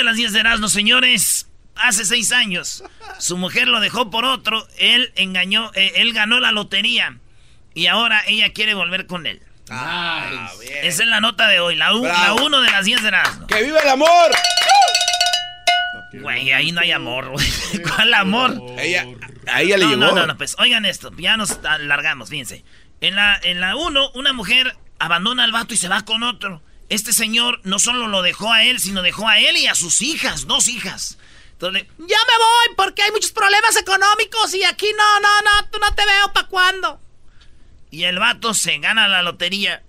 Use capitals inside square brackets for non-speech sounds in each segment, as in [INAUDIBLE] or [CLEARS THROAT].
de las 10 de Erasmo, señores. Hace seis años, su mujer lo dejó por otro, él engañó, eh, él ganó la lotería y ahora ella quiere volver con él. Ah, Esa es la nota de hoy, la, u- la uno de las 10 de Erasmo. ¡Que viva el amor! Güey, ahí no hay amor, güey. ¿Cuál amor? Ella, a ella le no, llegó. no, no, no, pues oigan esto, ya nos alargamos, fíjense. En la, en la uno, una mujer abandona al vato y se va con otro. Este señor no solo lo dejó a él, sino dejó a él y a sus hijas, dos hijas. Entonces, le- ya me voy porque hay muchos problemas económicos y aquí no, no, no, tú no te veo para cuándo. Y el vato se gana la lotería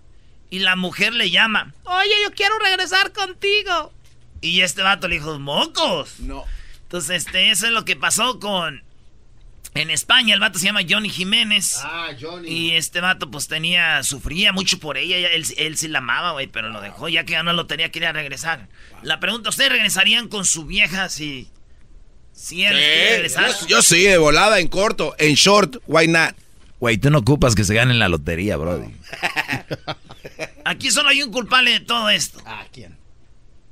y la mujer le llama. Oye, yo quiero regresar contigo. Y este vato le dijo, mocos. No. Entonces, este, eso es lo que pasó con... En España, el vato se llama Johnny Jiménez. Ah, Johnny. Y este vato, pues tenía, sufría mucho por ella. Él, él sí la amaba, güey, pero lo dejó. Ya que ganó la lotería, quería regresar. La pregunta, ¿ustedes regresarían con su vieja si. Si él Sí, regresar? yo, yo sí, de volada, en corto, en short, why not? Güey, tú no ocupas que se gane la lotería, brody. [LAUGHS] Aquí solo hay un culpable de todo esto. Ah, ¿quién?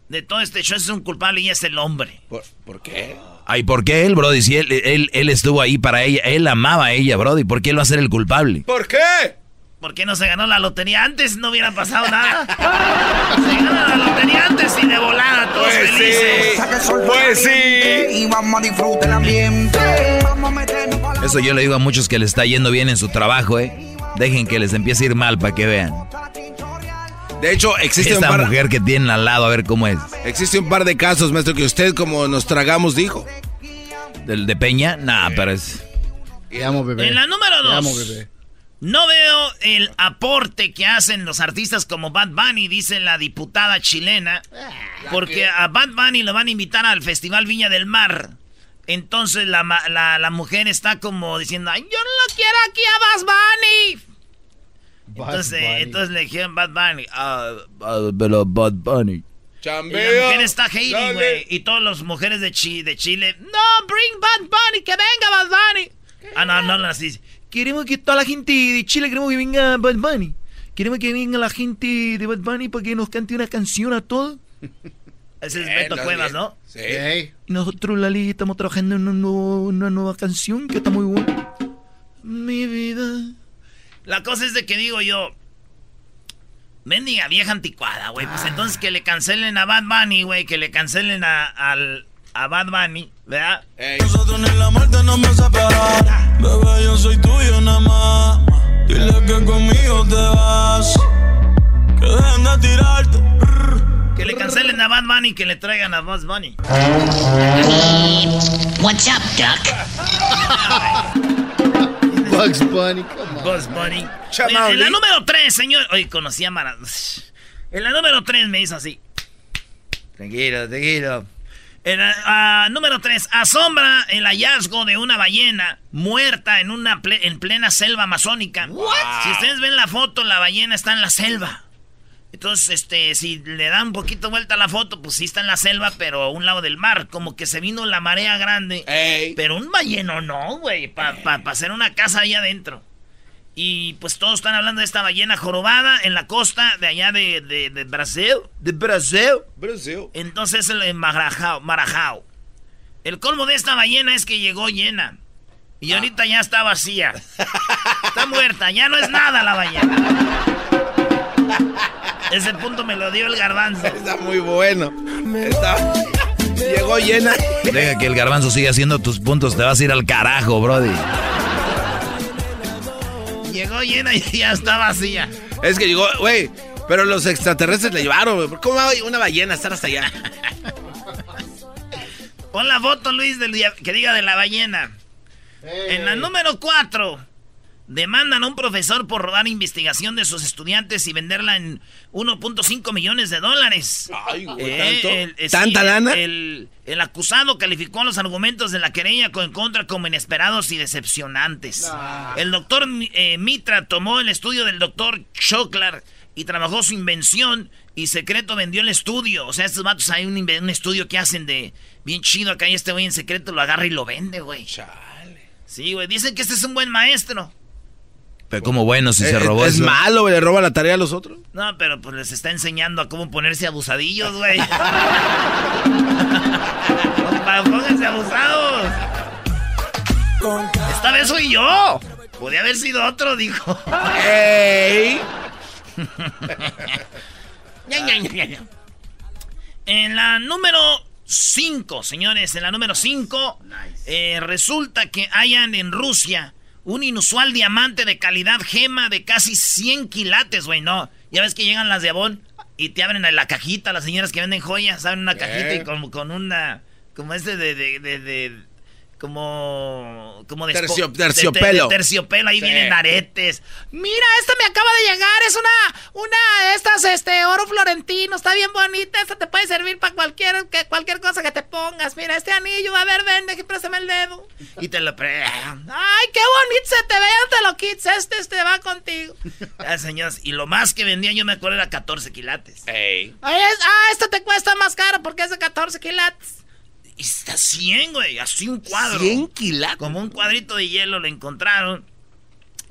De todo este show es un culpable y es el hombre. ¿Por, por qué? Ay, ¿por qué él, brody? Si él, él, él estuvo ahí para ella, él amaba a ella, brody. ¿Por qué él va a ser el culpable? ¿Por qué? ¿Por qué no se ganó la lotería antes? No hubiera pasado nada. [LAUGHS] se gana la lotería antes y de volada, todos Pues felices. sí, pues sí. Y vamos a disfrutar el ambiente. Eso yo le digo a muchos que les está yendo bien en su trabajo, ¿eh? Dejen que les empiece a ir mal para que vean. De hecho, existe un, Esta par, mujer que tienen al lado, a ver cómo es. existe un par de casos, maestro, que usted, como nos tragamos, dijo. ¿Del de Peña? Nah, pero es... Te amo, bebé. En la número Te amo, dos. bebé. No veo el aporte que hacen los artistas como Bad Bunny, dice la diputada chilena, porque a Bad Bunny lo van a invitar al Festival Viña del Mar. Entonces la, la, la mujer está como diciendo, Ay, yo no lo quiero aquí a Bad Bunny. Entonces, Bunny. entonces le dijeron Bad Bunny. ah, pero Bad Bunny. y Chambea. la mujer está hating, güey. Y todas las mujeres de, Chi- de Chile, no, bring Bad Bunny, que venga Bad Bunny. Ah, no, no, no, así. Queremos que toda la gente de Chile, queremos que venga Bad Bunny. Queremos que venga la gente de Bad Bunny para que nos cante una canción a todos. [LAUGHS] Ese es Beto no, Cuevas. ¿no? Sí. Y nosotros, Lali, estamos trabajando en una, nuevo- una nueva canción que está muy buena. Mi vida. La cosa es de que digo yo. Mendiga vieja anticuada, güey. Pues entonces que le cancelen a Bad Bunny, güey. Que le cancelen a, al, a Bad Bunny, ¿verdad? Nosotros ni la muerte nos va a separar. Bebé, yo soy tuyo nada más. Dile que conmigo te vas. Que dejen de tirarte. Que le cancelen a Bad Bunny y que le traigan a Bad Bunny. What's up, Duck? [LAUGHS] Bugs Bunny, come Bunny. Oye, en la número 3, señor. Oye, conocí a Mara. En la número 3 me hizo así. Tranquilo, tranquilo. En la número 3, asombra el hallazgo de una ballena muerta en una ple- en plena selva amazónica. Si ustedes ven la foto, la ballena está en la selva. Entonces, este, si le dan un poquito vuelta a la foto, pues sí está en la selva, pero a un lado del mar. Como que se vino la marea grande. Ey. Pero un balleno no, güey, para hacer una casa ahí adentro. Y pues todos están hablando de esta ballena jorobada en la costa de allá de, de, de Brasil. De Brasil. Brasil. Entonces el Marajao, Marajao. El colmo de esta ballena es que llegó llena. Y ahorita ya está vacía. Está muerta, ya no es nada la ballena. Ese punto me lo dio el garbanzo. Está muy bueno. Está... Llegó llena. Deja que el garbanzo siga haciendo tus puntos, te vas a ir al carajo, brody. Llegó llena y [LAUGHS] ya está vacía. Es que llegó, güey. Pero los extraterrestres le llevaron, güey. ¿Cómo va una ballena a estar hasta allá? [LAUGHS] Pon la foto, Luis, del día- que diga de la ballena. En la número 4, Demandan a un profesor por robar investigación de sus estudiantes y venderla en 1.5 millones de dólares. Ay, güey, Eh, ¿tanto? el- eh, ¿Tanta sí, lana? El, el acusado calificó los argumentos de la querella en contra como inesperados y decepcionantes. El doctor eh, Mitra tomó el estudio del doctor Choklar y trabajó su invención y secreto vendió el estudio. O sea, estos vatos hay un, estudio que hacen de bien chido acá y este güey en secreto lo agarra y lo vende, güey. Sí, güey. Dicen que este es un buen maestro. Pero como bueno si Eh, se robó es eso. malo, güey, le roba la tarea a los otros. No, pero pues les está enseñando a cómo ponerse abusadillos, güey. [LAUGHS] Para pónganse abusados. Esta vez soy yo. Podría haber sido otro, dijo. ¡Ey! [LAUGHS] En la número 5, señores, en la número 5, resulta que hayan en Rusia un inusual diamante de calidad gema de casi 100 quilates, güey, no. Ya ves que llegan las de Avon y te abren la cajita, las señoras que venden joyas, abren una cajita y con, con una, como este de, de, de, de- como, como de Tercio- terciopelo. de- de terciopelo, ahí Sí. vienen aretes. Mira, esta me acaba de llegar, es una, una de estas, este, oro florentino, está bien bonita, esta te puede servir para cualquier, que, cualquier cosa que te pongas. Mira, este anillo, a ver, vende, aquí préstame el dedo. Y te lo pre... Ay, qué bonito se te ve, te lo quites, este, este va contigo. [LAUGHS] Ah, señores, y lo más que vendía yo me acuerdo era 14 quilates. ¡Ey! Ay, es- ah, esto te cuesta más caro porque es de 14 quilates. Y está 100, güey, así un cuadro. 100 quilates. Como un cuadrito de hielo lo encontraron.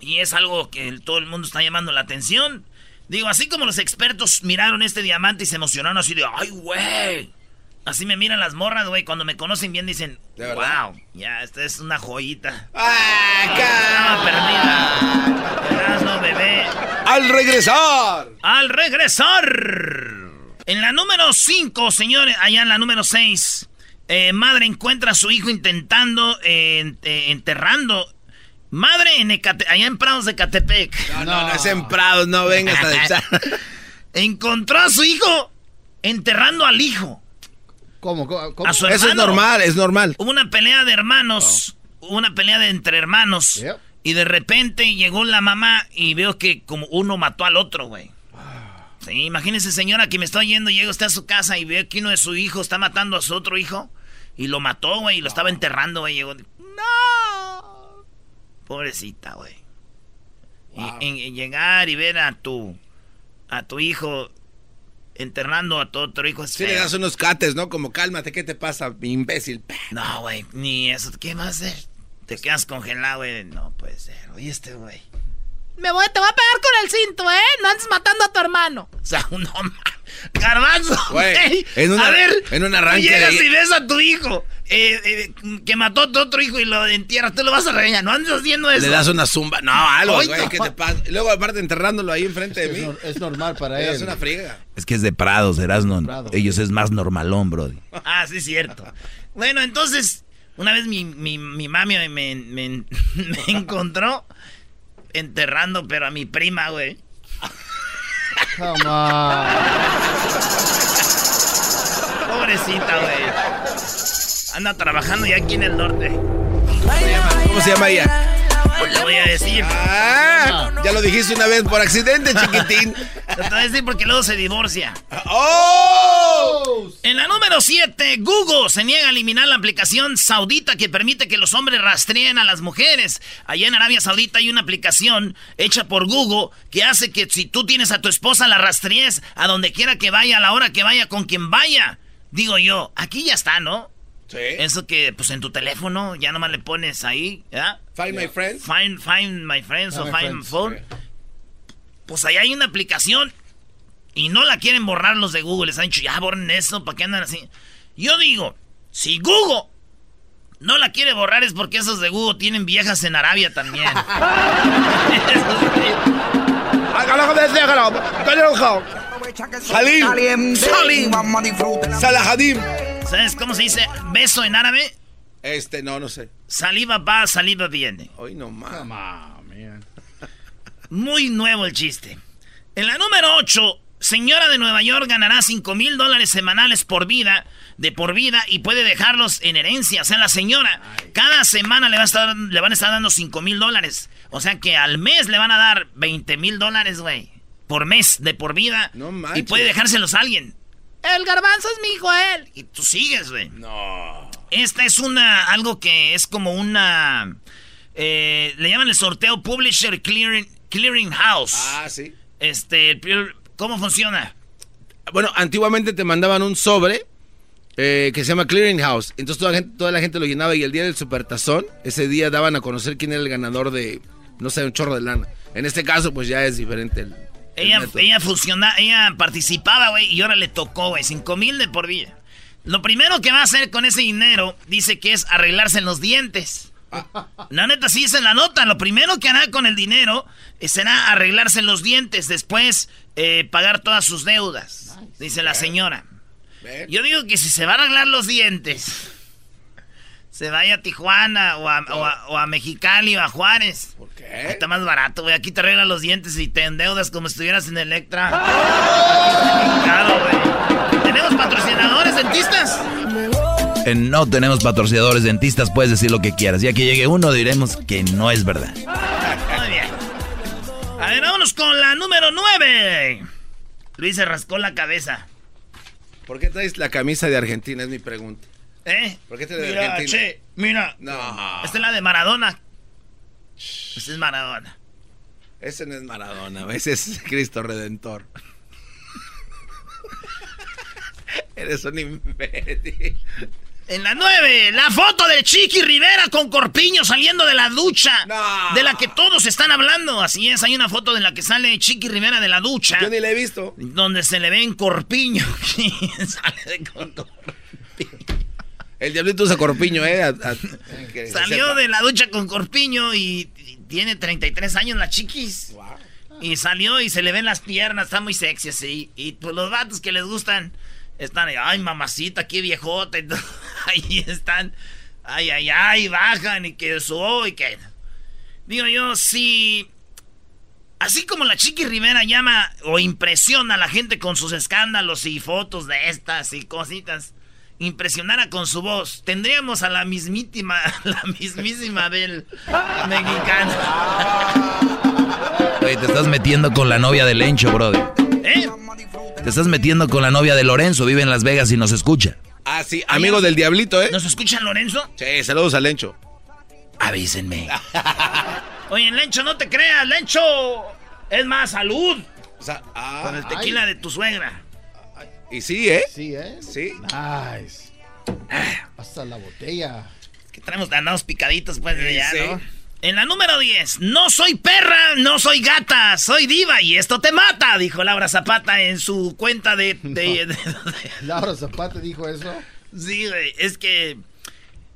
Y es algo que el- todo el mundo está llamando la atención. Digo, así como los expertos miraron este diamante y se emocionaron así de, ¡ay, güey! Así me miran las morras, güey. Cuando me conocen bien dicen, wow, ya, esta es una joyita. ¡Ah, perdida. Erasmo, bebé. ¡Al regresar! Al regresar. En la número 5, señores, allá en la número 6, madre encuentra a su hijo intentando, eh, eh, enterrando. Madre en Ecate- allá en Prados de Catepec. No, no, no es en Prados, no vengas a echar. [LAUGHS] Encontró a su hijo enterrando al hijo. ¿Cómo? ¿Cómo? cómo? A su Eso es normal, es normal. Hubo una pelea de hermanos. Hubo una pelea de entre hermanos. Yep. Y de repente llegó la mamá y veo que como uno mató al otro, güey. Sí, imagínese, señora, que me está yendo, llega usted a su casa y ve que uno de su hijo está matando a su otro hijo. Y lo mató, güey, y lo estaba enterrando, güey. Llegó. ¡No! Pobrecita, güey. Y en- en llegar y ver a tu. a tu hijo enterrando a tu otro hijo es Si le das unos cates, ¿no? Como cálmate, ¿qué te pasa, imbécil? No, güey, ni eso. ¿Qué vas a hacer? Te quedas congelado, güey. No puede ser. Oye, este güey. Me voy, te voy a pegar con el cinto, ¿eh? No andes matando a tu hermano. O sea, [LAUGHS] no ma- Garbanzo, Güey, en una- a ver, en un arranque llegas de- y ves a tu hijo eh, eh, que mató a tu otro hijo y lo entierras. Tú lo vas a regañar. No andes haciendo eso. Le das una zumba. No, algo, güey, no. ¿qué te pasa? Y luego, aparte, enterrándolo ahí enfrente de Es, mí. es normal para él. una friega. Es que es de Prados, Erasno. Prados. Ellos es más normalón, bro. [LAUGHS] Ah, sí, es cierto. Bueno, entonces, una vez mi, mi, mi mami me- me [LAUGHS] encontró enterrando, pero a mi prima, güey. Come on. Pobrecita, güey. Anda trabajando ya aquí en el norte. ¿Cómo se llama ella? Pues le voy a decir. Ah, ya lo dijiste una vez por accidente, chiquitín. [LAUGHS] Te voy a decir porque luego se divorcia. ¡Oh! En la número 7, Google se niega a eliminar la aplicación saudita que permite que los hombres rastreen a las mujeres. Allá en Arabia Saudita hay una aplicación hecha por Google que hace que si tú tienes a tu esposa la rastrees a donde quiera que vaya, a la hora que vaya, con quien vaya. Digo yo, aquí ya está, ¿no? Sí. Eso que, pues en tu teléfono ya nomás le pones ahí, ¿ya? Find my friends. Find, find my friends o Find my find friends, phone. Pues ahí hay una aplicación y no la quieren borrar los de Google. Les han dicho, ya borren eso, ¿para qué andan así? Yo digo, si Google no la quiere borrar es porque esos de Google tienen viejas en Arabia también. Salim. Salim. Vamos a disfrutar. Salahadim. ¿Sabes cómo se dice beso en árabe? Este, no, no sé. Saliva va, saliva viene. Hoy no man. [LAUGHS] Muy nuevo el chiste. En la número 8, señora de Nueva York ganará 5 mil dólares semanales por vida, de por vida, y puede dejarlos en herencia. O sea, la señora cada semana le, va a estar, le van a estar dando 5 mil dólares. O sea que al mes le van a dar 20 mil dólares, güey. Por mes, de por vida. No Y puede dejárselos a alguien. El garbanzo es mi hijo, él. Y tú sigues, güey. No. Esta es una, algo que es como una, eh, le llaman el sorteo Publisher Clearing, Clearing House. Ah, sí. Este, ¿cómo funciona? Bueno, antiguamente te mandaban un sobre eh, que se llama Clearing House. Entonces toda la, gente, toda la gente lo llenaba y el día del supertazón, ese día daban a conocer quién era el ganador de, no sé, un chorro de lana. En este caso, pues ya es diferente el Ella, método. ella fusiona, ella participaba, güey, y ahora le tocó, güey, cinco mil de por día. Lo primero que va a hacer con ese dinero, dice que es arreglarse en los dientes. La neta, sí dice en la nota. Lo primero que hará con el dinero eh, será arreglarse los dientes. Después, eh, pagar todas sus deudas. Dice la señora. Yo digo que si se va a arreglar los dientes, se vaya a Tijuana o a, o a- o a Mexicali o a Juárez. ¿Por qué? Está más barato, güey. Aquí te arreglan los dientes y te endeudas como si estuvieras en Electra. Claro, güey. ¿Tenemos patrocinadores dentistas? Eh, no tenemos patrocinadores dentistas, puedes decir lo que quieras. Ya que llegue uno, diremos que no es verdad. Muy bien. A ver, vámonos con la número 9. Luis se rascó la cabeza. ¿Por qué traes la camisa de Argentina? Es mi pregunta. ¿Eh? ¿Por qué te de Mira, Argentina? che, mira. No. Esta es la de Maradona. Esta es Maradona. Ese no es Maradona, [LAUGHS] ese es Cristo Redentor. [LAUGHS] Eres un imbécil. En la 9, la foto de Chiqui Rivera con Corpiño saliendo de la ducha. No. De la que todos están hablando. Así es, hay una foto en la que sale Chiqui Rivera de la ducha. Yo ni la he visto. Donde se le ve en Corpiño. [LAUGHS] sale de con Corpiño. El diablito usa corpiño, ¿eh? A- a- Salió de la ducha con Corpiño y, y tiene 33 años la chiquis. Y salió y se le ven las piernas, está muy sexy así. Y pues los vatos que les gustan están ahí, ay mamacita, qué viejota. [LAUGHS] y ahí están, ay, ay, ay, bajan y que eso y que... Digo yo, si... Así como la Chiqui Rivera llama o impresiona a la gente con sus escándalos y fotos de estas y cositas, impresionara con su voz, tendríamos a la mismísima, [LAUGHS] la mismísima del mexicano. Oye, te estás metiendo con la novia de Lencho, brother. ¿Eh? Te estás metiendo con la novia de Lorenzo, vive en Las Vegas y nos escucha. Ah, sí, amigo del diablito, ¿eh? ¿Nos escuchan, Lorenzo? Sí, saludos a Lencho. Avísenme. [LAUGHS] Oye, Lencho, no te creas, Lencho. Es más, salud. O sea, ah, Con el tequila de tu suegra. Y sí, ¿eh? Sí, ¿eh? Sí. Nice. Hasta la botella. Que traemos andamos picaditos, pues, de Sí, ya, sí. ¿no? En la número 10, no soy perra, no soy gata, soy diva y esto te mata, dijo Laura Zapata en su cuenta de... [LAUGHS] de- de- de- Laura Zapata dijo eso. sí, güey, es que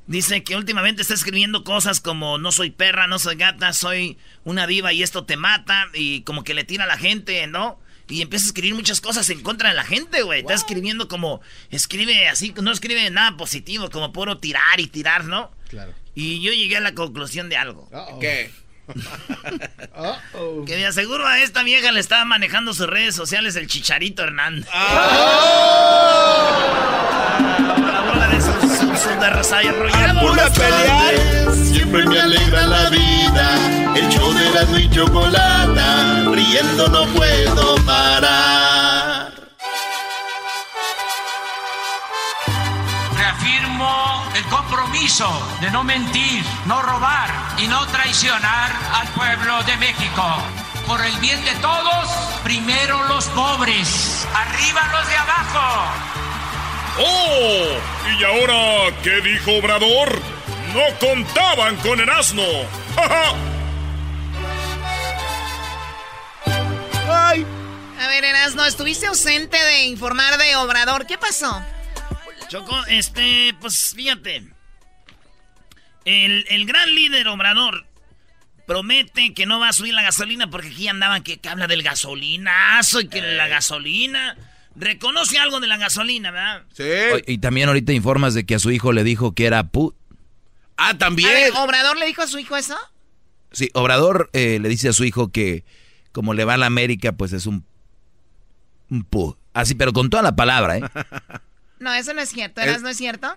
dice que últimamente está escribiendo cosas como no soy perra, no soy gata, soy una diva y esto te mata y como que le tira a la gente, ¿no? Y empieza a escribir muchas cosas en contra de la gente, güey. Está escribiendo como, escribe así, no escribe nada positivo, como puro tirar y tirar, ¿no? Claro. Y yo llegué a la conclusión de algo. Uh-oh. ¿Qué? [LAUGHS] Que de aseguro a esta vieja le estaba manejando sus redes sociales el Chicharito Hernández. Bola [LAUGHS] de su desarrollado. Por tardes siempre me alegra la vida. El show de la y chocolata, riendo no puedo parar. Reafirmo el compromiso de no mentir, no robar y no traicionar al pueblo de México. Por el bien de todos, primero los pobres, arriba los de abajo. ¡Oh! ¿Y ahora qué dijo Obrador? No contaban con el asno. ¡Ja, ja! Ay. A ver, Erasno, estuviste ausente de informar de Obrador. ¿Qué pasó? Choco, este, pues fíjate. El, el gran líder Obrador promete que no va a subir la gasolina porque aquí andaban que, que habla del gasolinazo y que la gasolina. Reconoce algo de la gasolina, ¿verdad? Sí. Y también ahorita informas de que a su hijo le dijo que era pu... Ah, A también. ver, ¿Obrador le dijo a su hijo eso? Sí, Obrador eh, le dice a su hijo que como le va a la América, pues es un, un pu. Así, pero con toda la palabra, ¿eh? [LAUGHS] No, eso no es cierto. ¿Eras no es cierto?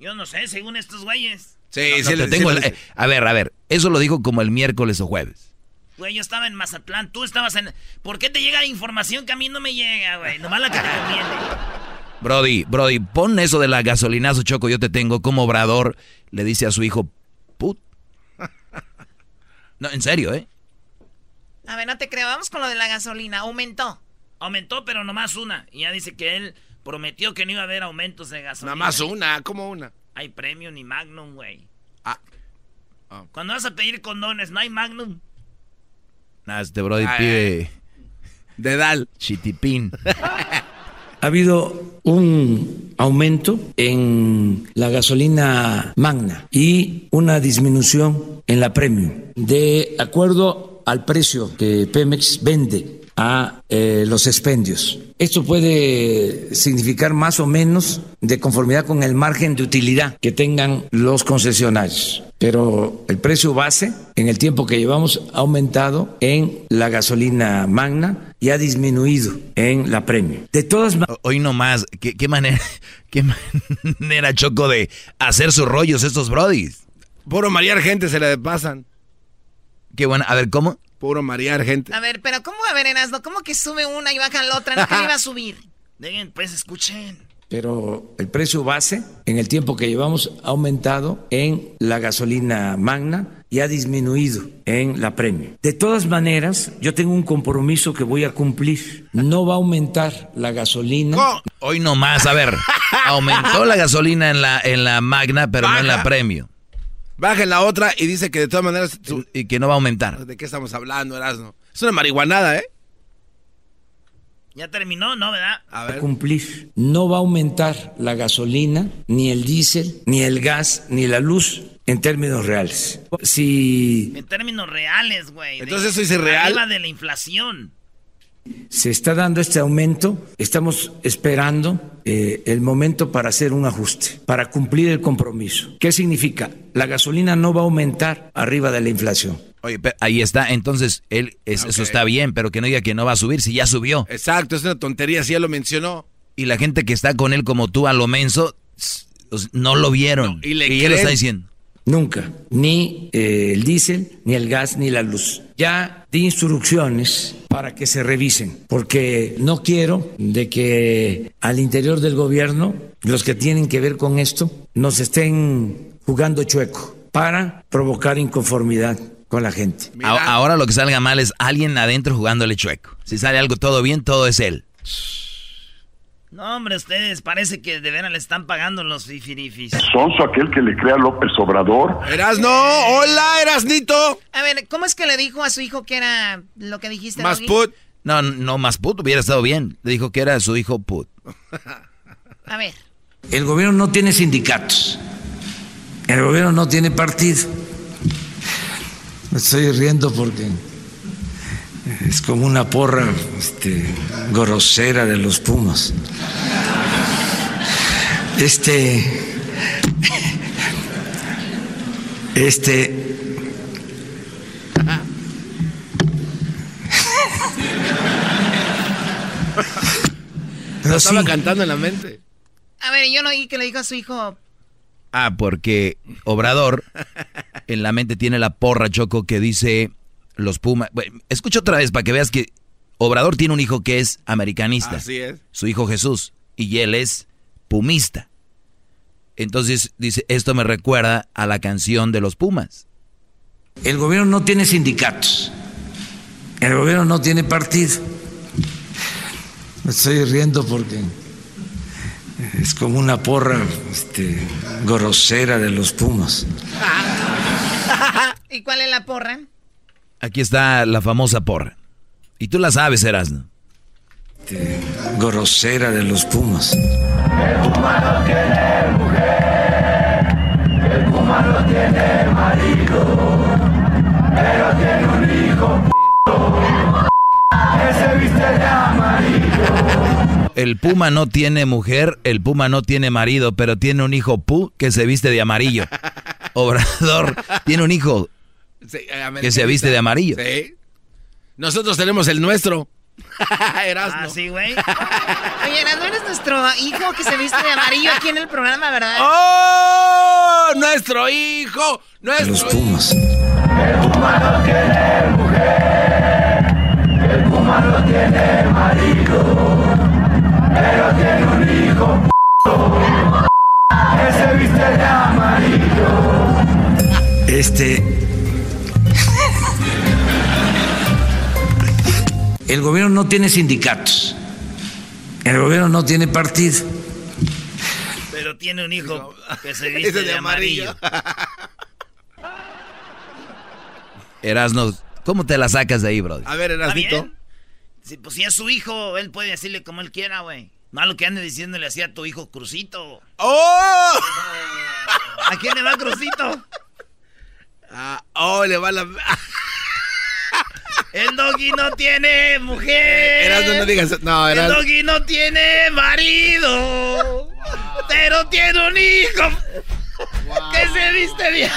Yo no sé, según estos güeyes. Sí, No, sí, te le- tengo sí el- le- eh, a ver, a ver. Eso lo dijo como el miércoles o jueves. Güey, yo estaba en Mazatlán, tú estabas en... ¿Por qué te llega información que a mí no me llega, güey? Nomás la que te conviene. Brody, Brody, pon eso de la gasolinazo, Choco, yo te tengo como obrador. Le dice a su hijo, put. No, en serio, ¿eh? A ver, no te creo. Vamos con lo de la gasolina. Aumentó. Aumentó, pero nomás una. Y ya dice que él prometió que no iba a haber aumentos de gasolina. Nada más una, ¿cómo una? Hay premium ni Magnum, güey. Ah. Cuando vas a pedir condones, ¿no hay Magnum? Nada, este Brody Ay, pide Dedal. chitipín. [LAUGHS] Ha habido un aumento en la gasolina magna y una disminución en la premium. De acuerdo al precio que Pemex vende a eh, los expendios. Esto puede significar más o menos de conformidad con el margen de utilidad que tengan los concesionarios. Pero el precio base en el tiempo que llevamos ha aumentado en la gasolina magna y ha disminuido en la premium. De todas maneras... Hoy nomás, ¿qué, qué manera, [LAUGHS] qué manera, Choco, de hacer sus rollos estos brodis? Puro marear gente se le pasan. Qué bueno, a ver, ¿cómo? Puro marear gente. A ver, pero ¿cómo, a ver, Erasmo? ¿Cómo que sube una y baja la otra? ¿No que iba a [LAUGHS] subir? Dejen, pues, escuchen. Pero el precio base en el tiempo que llevamos ha aumentado en la gasolina magna y ha disminuido en la premium. De todas maneras, yo tengo un compromiso que voy a cumplir. No va a aumentar la gasolina. Hoy nomás, a ver, [LAUGHS] aumentó la gasolina en la, en la magna, pero no en la premio. Baja en la otra y dice que de todas maneras. su- Y que no va a aumentar. ¿De qué estamos hablando, Erasmo? Es una marihuanada, ¿eh? ¿Ya terminó? ¿No, verdad? A ver. cumplir. No va a aumentar la gasolina, ni el diésel, ni el gas, ni la luz en términos reales. Si En términos reales, güey. Entonces, ¿eso es irreal? Arriba de la inflación. Se está dando este aumento, estamos esperando eh, el momento para hacer un ajuste, para cumplir el compromiso. ¿Qué significa? La gasolina no va a aumentar arriba de la inflación. Oye, pero ahí está, entonces, él, es- eso está bien, pero que no diga que no va a subir si ya subió. Exacto, es una tontería, si ya lo mencionó. Y la gente que está con él como tú a lo menso, no lo vieron. No, y le él lo está diciendo. Nunca, ni eh, el diésel, ni el gas, ni la luz. Ya di instrucciones para que se revisen, porque no quiero de que al interior del gobierno los que tienen que ver con esto nos estén jugando chueco para provocar inconformidad con la gente. Ahora lo que salga mal es alguien adentro jugándole chueco. Si sale algo todo bien, todo es él. No, hombre, ustedes parece que de veras le están pagando los fifirifis. Sonso aquel que le crea a López Obrador. Erasno, hola, Erasnito. A ver, ¿cómo es que le dijo a su hijo que era lo que dijiste? Más Doggy? put. No, no, más put hubiera estado bien. Le dijo que era su hijo put. A ver. El gobierno no tiene sindicatos. El gobierno no tiene partido. Me estoy riendo porque es como una porra este, grosera de los Pumas. Este. Este. Lo No, estaba sí. cantando en la mente. A ver, yo no oí que le dijo a su hijo. Ah, porque Obrador en la mente tiene la porra choco que dice los Pumas. Bueno, escucha otra vez para que veas que Obrador tiene un hijo que es americanista. Así es. Su hijo Jesús. Y él es pumista. Entonces dice, esto me recuerda a la canción de los Pumas. El gobierno no tiene sindicatos. El gobierno no tiene partido. Me estoy riendo porque es como una porra este, grosera de los Pumas. [LAUGHS] ¿Y cuál es la porra? Aquí está la famosa porra. Y tú la sabes, Erasno. Grosera de los Pumas. El puma no tiene mujer, el puma no tiene marido, pero tiene un hijo pu que se viste de amarillo. Obrador tiene un hijo Sí, que se viste de amarillo. Sí. Nosotros tenemos el nuestro. [LAUGHS] Erasno. Ah, sí, güey. Oye, ¿no eres nuestro hijo que se viste de amarillo aquí en el programa, verdad? ¡Oh! Nuestro hijo. De los Nuestro hijo. Pumas. Puma no tiene mujer, el Puma no tiene marido, pero tiene un hijo que se viste de amarillo. Este. El gobierno no tiene sindicatos. El gobierno no tiene partido. Pero tiene un hijo [LAUGHS] que se [LAUGHS] viste de, amarillo. [LAUGHS] Erasno, ¿cómo te la sacas de ahí, bro? A ver, Erasnito. Sí, pues si es su hijo, él puede decirle como él quiera, güey. Malo que ande diciéndole así a tu hijo Crucito. ¡Oh! ¿A quién le va Crucito? Ah, oh, le va la. El doggy no tiene mujer. Erasno, no digas. No, El doggy no tiene marido. Pero tiene un hijo. Que se viste bien.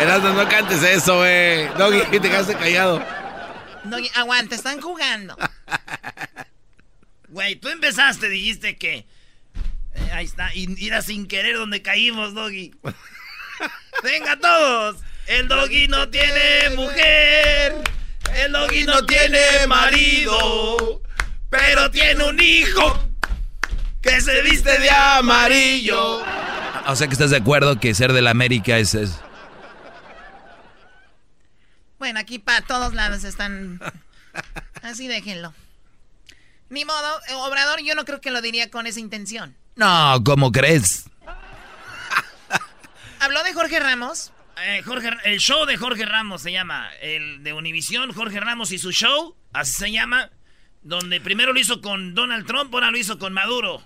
Erasno, no cantes eso, güey. Doggy, te quedaste callado. Doggy, aguanta, están jugando. Güey, tú empezaste, dijiste que. eh, ahí está, y ir sin querer donde caímos, Doggy. [LAUGHS] Venga todos. El Doggy no tiene Doggy no tiene marido. Pero tiene un hijo que se viste de amarillo. O sea que estás de acuerdo que ser de la América es... es- Bueno, aquí para todos lados están. Así déjenlo. Ni modo, Obrador, yo no creo que lo diría con esa intención. No, ¿cómo crees? Habló de Jorge Ramos. Eh, Jorge, el show de Jorge Ramos se llama. El de Univisión, Jorge Ramos y su show. Así se llama. Donde primero lo hizo con Donald Trump, ahora lo hizo con Maduro.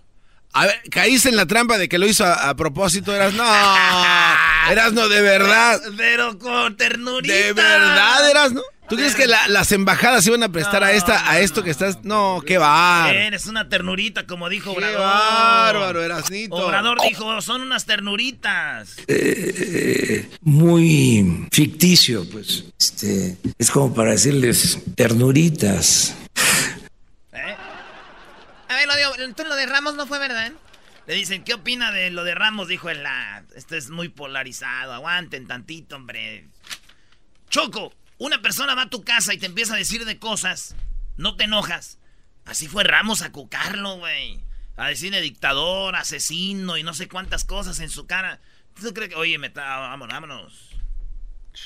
A ver, caíste en la trampa de que lo hizo a, a propósito, eras no, [LAUGHS] eras no de verdad, Pero con ternurita. de verdad eras no. ¿Tú crees que la- las embajadas iban a prestar a esta, a esto que estás? No, qué bárbaro. Eres una ternurita, como dijo Qué Obrador. bárbaro, Erasnito. Obrador dijo, son unas ternuritas. eh, muy ficticio, pues. Este, es como para decirles ternuritas. A ver, lo de, entonces lo de Ramos no fue verdad. Le dicen, ¿qué opina de lo de Ramos? Dijo el la. Esto es muy polarizado. Aguanten tantito, hombre. Choco, una persona va a tu casa y te empieza a decir de cosas. No te enojas. Así fue Ramos a cucarlo, güey. A decirle dictador, asesino y no sé cuántas cosas en su cara. ¿Tú crees que, oye, me vámonos, vámonos?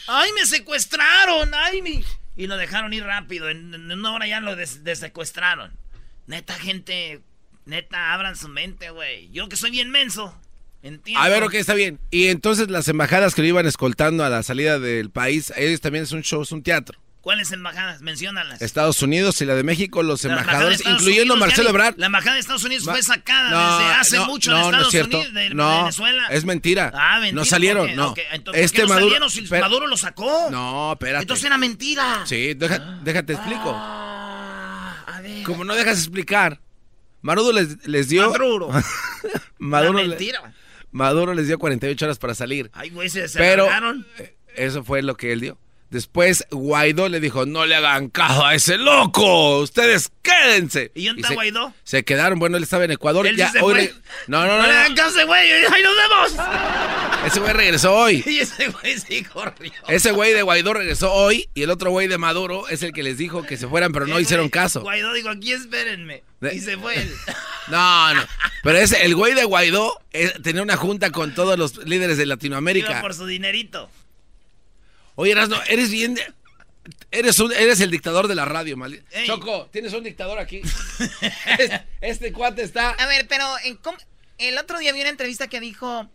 ¡Ay, me secuestraron! ¡Ay, mi! Y lo dejaron ir rápido. En, en una hora ya lo des- desecuestraron. Neta, gente, neta, abran su mente, güey. Yo que soy bien menso. Entiendo. A ver, ok, está bien. Y entonces las embajadas que lo iban escoltando a la salida del país, ellos también es un show, es un teatro. ¿Cuáles embajadas? Menciónalas. Estados Unidos y la de México, los La embajadores, incluyendo Unidos, Marcelo Ebrard. La embajada de Estados Unidos fue sacada No, desde hace no, mucho no, en es Estados cierto. Unidos, de, No, Venezuela. es mentira. Ah, mentira. No salieron, no. Entonces, este ¿por qué no Maduro, salieron si Maduro lo sacó? No, espérate. Entonces era mentira. Sí, deja- déjate explico. Ah, a ver. Como no dejas explicar. Maduro les, les dio. Maduro. [LAUGHS] Maduro, le- mentira. Maduro les dio 48 horas para salir. Ay, güey, se, se Pero eso fue lo que él dio. Después Guaidó le dijo, no le hagan caso a ese loco, ustedes quédense. ¿Y dónde está Guaidó? Se quedaron, bueno, él estaba en Ecuador. Él ya, sí hoy re- No, no, no, le no. hagan caso, güey. ¡Ahí nos vemos! [LAUGHS] Ese güey regresó hoy. [LAUGHS] Y ese güey sí corrió. Ese güey de Guaidó regresó hoy y el otro güey de Maduro es el que les dijo que se fueran, pero no hicieron güey, caso. Guaidó dijo, aquí espérenme. Y se fue él. [LAUGHS] No, no. Pero ese, el güey de Guaidó eh, tenía una junta con todos los líderes de Iba Latinoamérica. por su dinerito. Oye, Erasno, eres bien. de- Eres, un, eres el dictador de la radio, maldito. Ey. Choco, tienes un dictador aquí. [LAUGHS] este, este cuate está. A ver, pero en cómo- el otro día vi una entrevista que dijo,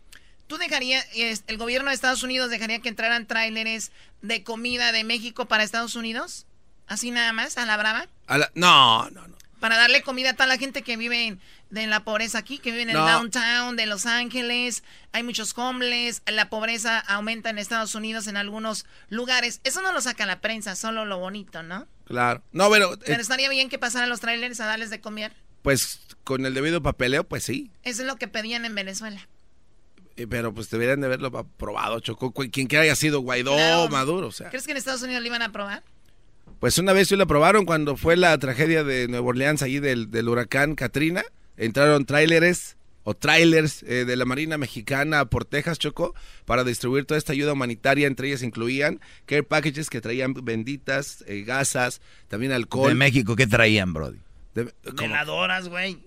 ¿tú dejarías, el gobierno de Estados Unidos dejaría que entraran tráileres de comida de México para Estados Unidos? Así nada más, a la brava. a la- no, no, no. Para darle comida a toda la gente que vive en, de la pobreza aquí, que vive en el downtown de Los Ángeles. Hay muchos homeless. La pobreza aumenta en Estados Unidos en algunos lugares. Eso no lo saca la prensa, solo lo bonito, ¿no? Claro. No, pero, eh, Pero estaría bien que pasaran los trailers a darles de comer. pues con el debido papeleo, pues sí. Eso es lo que pedían en Venezuela. Eh, Pero pues deberían de haberlo aprobado, Choco. Cu- Quien que haya sido Guaidó Claro. Maduro, o sea. ¿Crees que en Estados Unidos lo iban a aprobar? Pues una vez sí lo aprobaron cuando fue la tragedia de Nueva Orleans allí del, del huracán Katrina. Entraron tráileres o trailers eh, de la Marina Mexicana por Texas, Choco, para distribuir toda esta ayuda humanitaria. Entre ellas incluían care packages que traían benditas, eh, gasas, también alcohol. De México, ¿qué traían, Brody? De- ¿cómo, Veladoras, güey.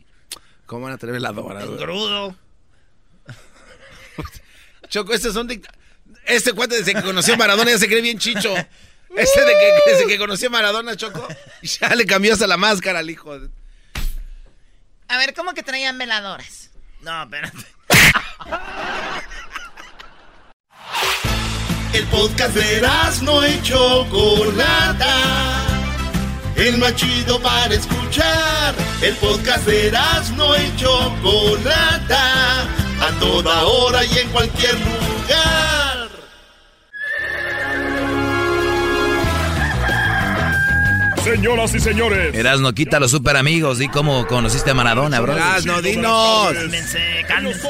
cómo van a traer veladoras? Engrudo. [LAUGHS] Choco, estos son dicta- Este cuate desde que conoció a Maradona ya se cree bien chicho. [LAUGHS] Este de que desde que conoció a Maradona, Choco, [LAUGHS] ya le cambió hasta la máscara al hijo. de- A ver, ¿cómo que traían veladoras? No, espérate. El podcast de no y Chocolata. El más chido para escuchar. El podcast de no y Chocolata. A toda hora y en cualquier lugar. Señoras y señores. Erasno, quita los super amigos. Di cómo conociste a Maradona, bro. Erasno, dinos. Cálmense, cálmense.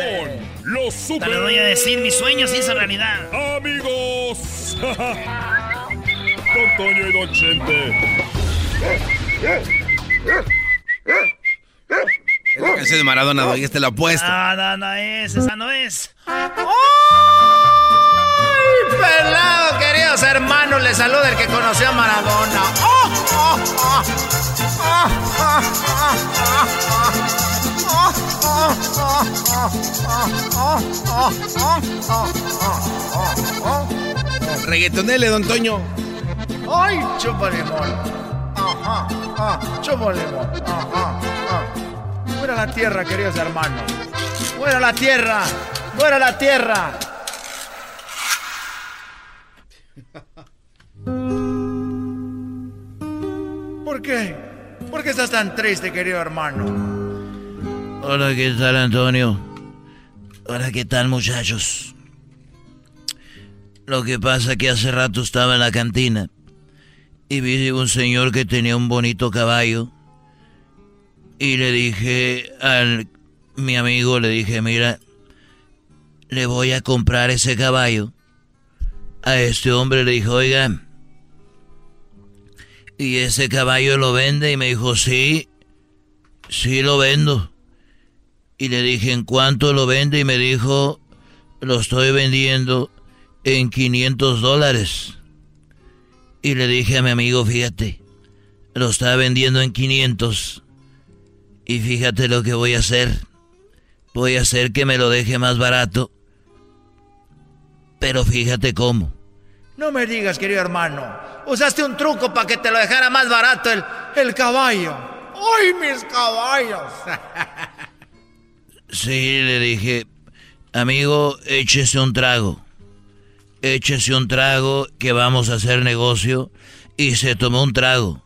los Te super lo voy a decir, mi sueño se hizo realidad. amigos. [LAUGHS] Don Toño y Don Chente. Ese de Maradona, doy, este lo apuesto. No, no, no es, esa no es. Pelado, queridos hermanos, les saluda el que conoció a Maradona. ¡Oh, oh, oh! ¡Oh. Reggaetonele, don Toño. ¡Ay, chupa limón! Ajá, chupa limón. Ajá. Fuera la tierra, queridos hermanos. Fuera la tierra. Fuera la tierra. ¿Por qué? ¿Por qué estás tan triste, querido hermano? Hola, ¿qué tal, Antonio? Hola, ¿qué tal, muchachos? Lo que pasa que hace rato estaba en la cantina y vi un señor que tenía un bonito caballo y le dije al mi amigo, le dije, mira, le voy a comprar ese caballo. A este hombre le dije, oiga, ¿y ese caballo lo vende? Y me dijo, sí, sí lo vendo. Y le dije, ¿en cuánto lo vende? Y me dijo, lo estoy vendiendo en 500 dólares. Y le dije a mi amigo, fíjate, lo está vendiendo en 500. Y fíjate lo que voy a hacer. Voy a hacer que me lo deje más barato. Pero fíjate cómo. No me digas, querido hermano. Usaste un truco para que te lo dejara más barato el, el caballo. ¡Ay, mis caballos! [LAUGHS] Sí, le dije, amigo, échese un trago. Échese un trago que vamos a hacer negocio. Y se tomó un trago.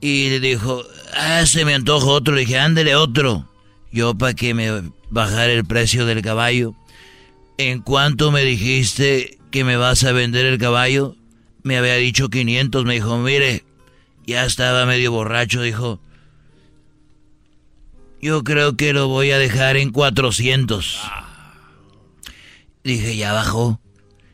Y le dijo, ah, se me antoja otro. Le dije, ándele otro. Yo para que me bajara el precio del caballo. ¿En cuánto me dijiste que me vas a vender el caballo? Me había dicho 500. Me dijo, mire, ya estaba medio borracho. Dijo, yo creo que lo voy a dejar en 400. Dije, ya bajó.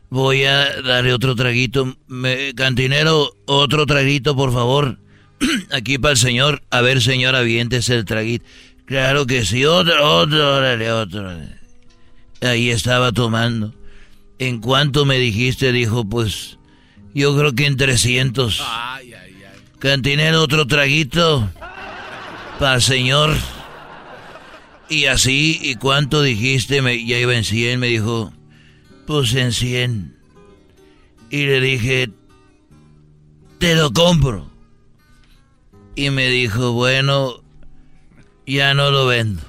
Voy a darle otro traguito. Me- cantinero, otro traguito, por favor. [CLEARS THROAT] Aquí para el señor. A ver, señor, aviéntese el traguito. Claro que sí, otro, otro, órale, otro. Ahí estaba tomando. ¿En cuánto me dijiste? Dijo, pues, yo creo que en 300. Cantinero, otro traguito. Para el señor. Y así, ¿y cuánto dijiste? Me, ya iba en 100, me dijo, pues en 100. Y le dije, te lo compro. Y me dijo, bueno, ya no lo vendo.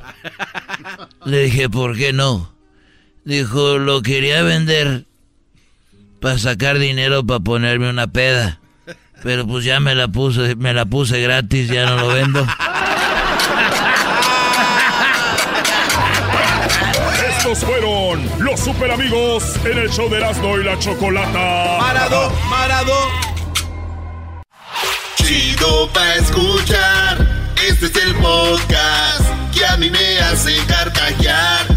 [LAUGHS] Le dije, ¿por qué no? Dijo, lo quería vender para sacar dinero para ponerme una peda. Pero pues ya me la puse, me la puse gratis, ya no lo vendo. Estos fueron los super amigos en el show de Erasmo y la Chocolata. Marado, Marado. Chido pa' escuchar. Este es el podcast que a mí me hace carcajear.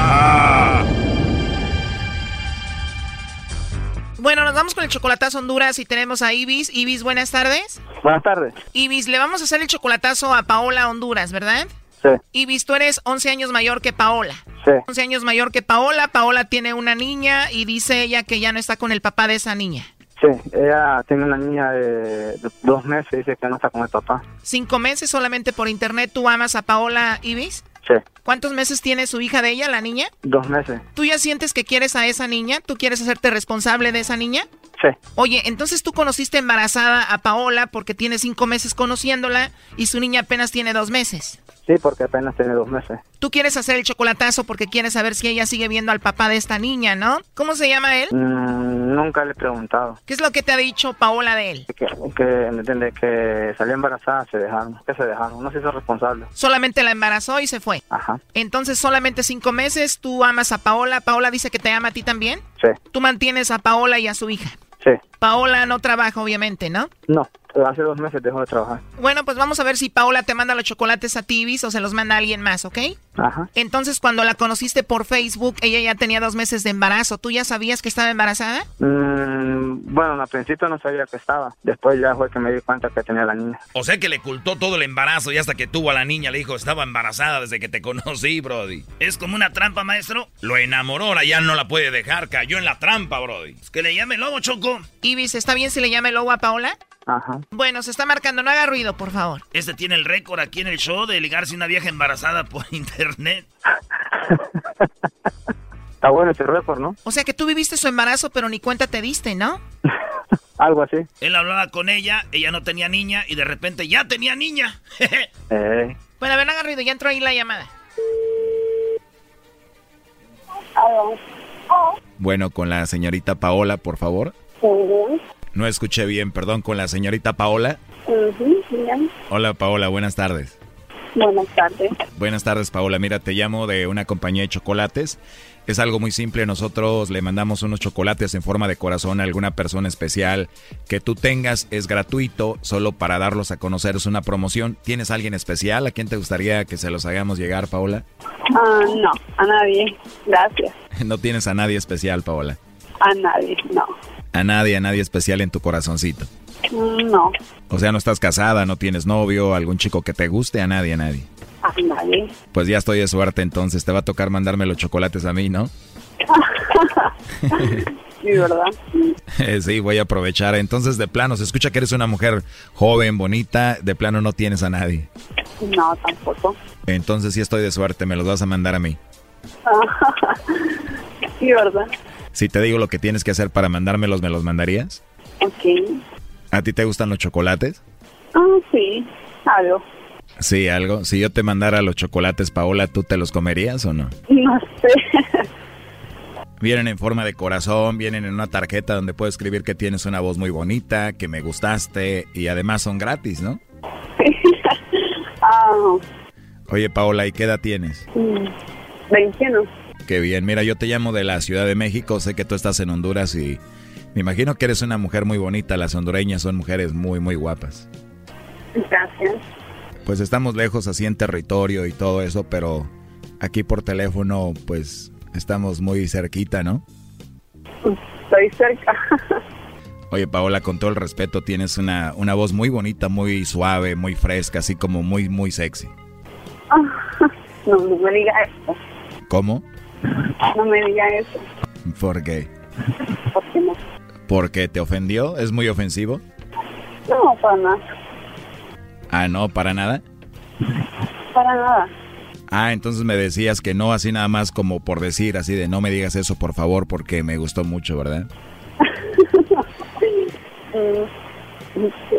Bueno, nos vamos con el chocolatazo Honduras y tenemos a Ibis. Ibis, buenas tardes. Buenas tardes. Ibis, le vamos a hacer el chocolatazo a Paola Honduras, ¿verdad? Sí. Ibis, tú eres 11 años mayor que Paola. Sí. 11 años mayor que Paola. Paola tiene una niña y dice ella que ya no está con el papá de esa niña. Sí, ella tiene una niña de, dos meses y dice que no está con el papá. Cinco meses solamente por internet. ¿Tú amas a Paola Ibis? Sí, ¿Cuántos meses tiene su hija de ella, la niña? dos meses. ¿Tú ya sientes que quieres a esa niña? ¿Tú quieres hacerte responsable de esa niña? Sí, Oye, entonces tú conociste embarazada a Paola porque tiene cinco meses conociéndola y su niña apenas tiene dos meses. Sí, porque apenas tiene dos meses. Tú quieres hacer el chocolatazo porque quieres saber si ella sigue viendo al papá de esta niña, ¿no? ¿Cómo se llama él? Mm, nunca le he preguntado. ¿Qué es lo que te ha dicho Paola de él? Que, que, salió embarazada, se dejaron. Que se dejaron, no se hizo responsable. Solamente la embarazó y se fue. Ajá, Entonces solamente cinco meses, tú amas a Paola, Paola dice que te ama a ti también. sí, Tú mantienes a Paola y a su hija. sí. Paola no trabaja, obviamente, ¿no? No, hace dos meses dejó de trabajar. Bueno, pues vamos a ver si Paola te manda los chocolates a Tibis o se los manda a alguien más, ¿ok? Ajá. Entonces, cuando la conociste por Facebook, ella ya tenía dos meses de embarazo. ¿Tú ya sabías que estaba embarazada? Mm, bueno, al principio no sabía que estaba. Después ya fue que me di cuenta que tenía la niña. O sea que le ocultó todo el embarazo y hasta que tuvo a la niña le dijo, estaba embarazada desde que te conocí, Brody. Es como una trampa, maestro. Lo enamoró, ahora ya no la puede dejar, cayó en la trampa, Brody. Es que le llame lobo, Choco. Ibis, ¿está bien si le llame lobo a Paola? Ajá. Bueno, se está marcando, no haga ruido, por favor. Este tiene el récord aquí en el show de ligarse una vieja embarazada por [LAUGHS] internet. Está bueno ese récord, ¿no? O sea que tú viviste su embarazo, pero ni cuenta te diste, ¿no? [LAUGHS] Algo así. Él hablaba con ella, ella no tenía niña y de repente ya tenía niña. [LAUGHS] Eh, Bueno, a ver, no haga ruido, ya entró ahí la llamada. Bueno, con la señorita Paola, por favor. No escuché bien, perdón, con la señorita Paola. Hola Paola, buenas tardes. Buenas tardes. Buenas tardes Paola, mira, te llamo de una compañía de chocolates. Es algo muy simple, nosotros le mandamos unos chocolates en forma de corazón a alguna persona especial que tú tengas, es gratuito, solo para darlos a conocer, es una promoción. ¿Tienes a alguien especial? ¿A quién te gustaría que se los hagamos llegar, Paola? Ah, no, a nadie. Gracias. [LAUGHS] No tienes a nadie especial, Paola. A nadie, no. A nadie, a nadie especial en tu corazoncito. No, O sea, no estás casada, no tienes novio, algún chico que te guste, a nadie, a nadie. a nadie. Pues ya estoy de suerte entonces, te va a tocar mandarme los chocolates a mí, ¿no? [LAUGHS] Sí, ¿verdad? [LAUGHS] sí, voy a aprovechar. Entonces, de plano, se escucha que eres una mujer joven, bonita, de plano no tienes a nadie. No, tampoco. Entonces sí estoy de suerte, me los vas a mandar a mí. [LAUGHS] Sí, ¿verdad? Si te digo lo que tienes que hacer para mandármelos, ¿me los mandarías? Ok. ¿A ti te gustan los chocolates? Ah, sí, algo. Sí, algo. Si yo te mandara los chocolates, Paola, ¿tú te los comerías o no? No sé. Vienen en forma de corazón, vienen en una tarjeta donde puedo escribir que tienes una voz muy bonita, que me gustaste y además son gratis, ¿no? [LAUGHS] Ah, Oye, Paola, ¿y qué edad tienes? mm, 21. Qué bien, mira, yo te llamo de la Ciudad de México, sé que tú estás en Honduras y me imagino que eres una mujer muy bonita, las hondureñas son mujeres muy, muy guapas. Gracias. Pues estamos lejos así en territorio y todo eso, pero aquí por teléfono pues estamos muy cerquita, ¿no? Estoy cerca. Oye, Paola, con todo el respeto, tienes una, una voz muy bonita, muy suave, muy fresca, así como muy, muy sexy. No, no me diga eso. ¿Cómo? No me diga eso. ¿Por qué? ¿Por qué no? ¿Porque te ofendió? ¿Es muy ofensivo? No, para nada. Ah, no, para nada. Para nada. Ah, entonces me decías que no, así nada más como por decir, así de no me digas eso, por favor, porque me gustó mucho, ¿verdad? [LAUGHS] Mm, sí.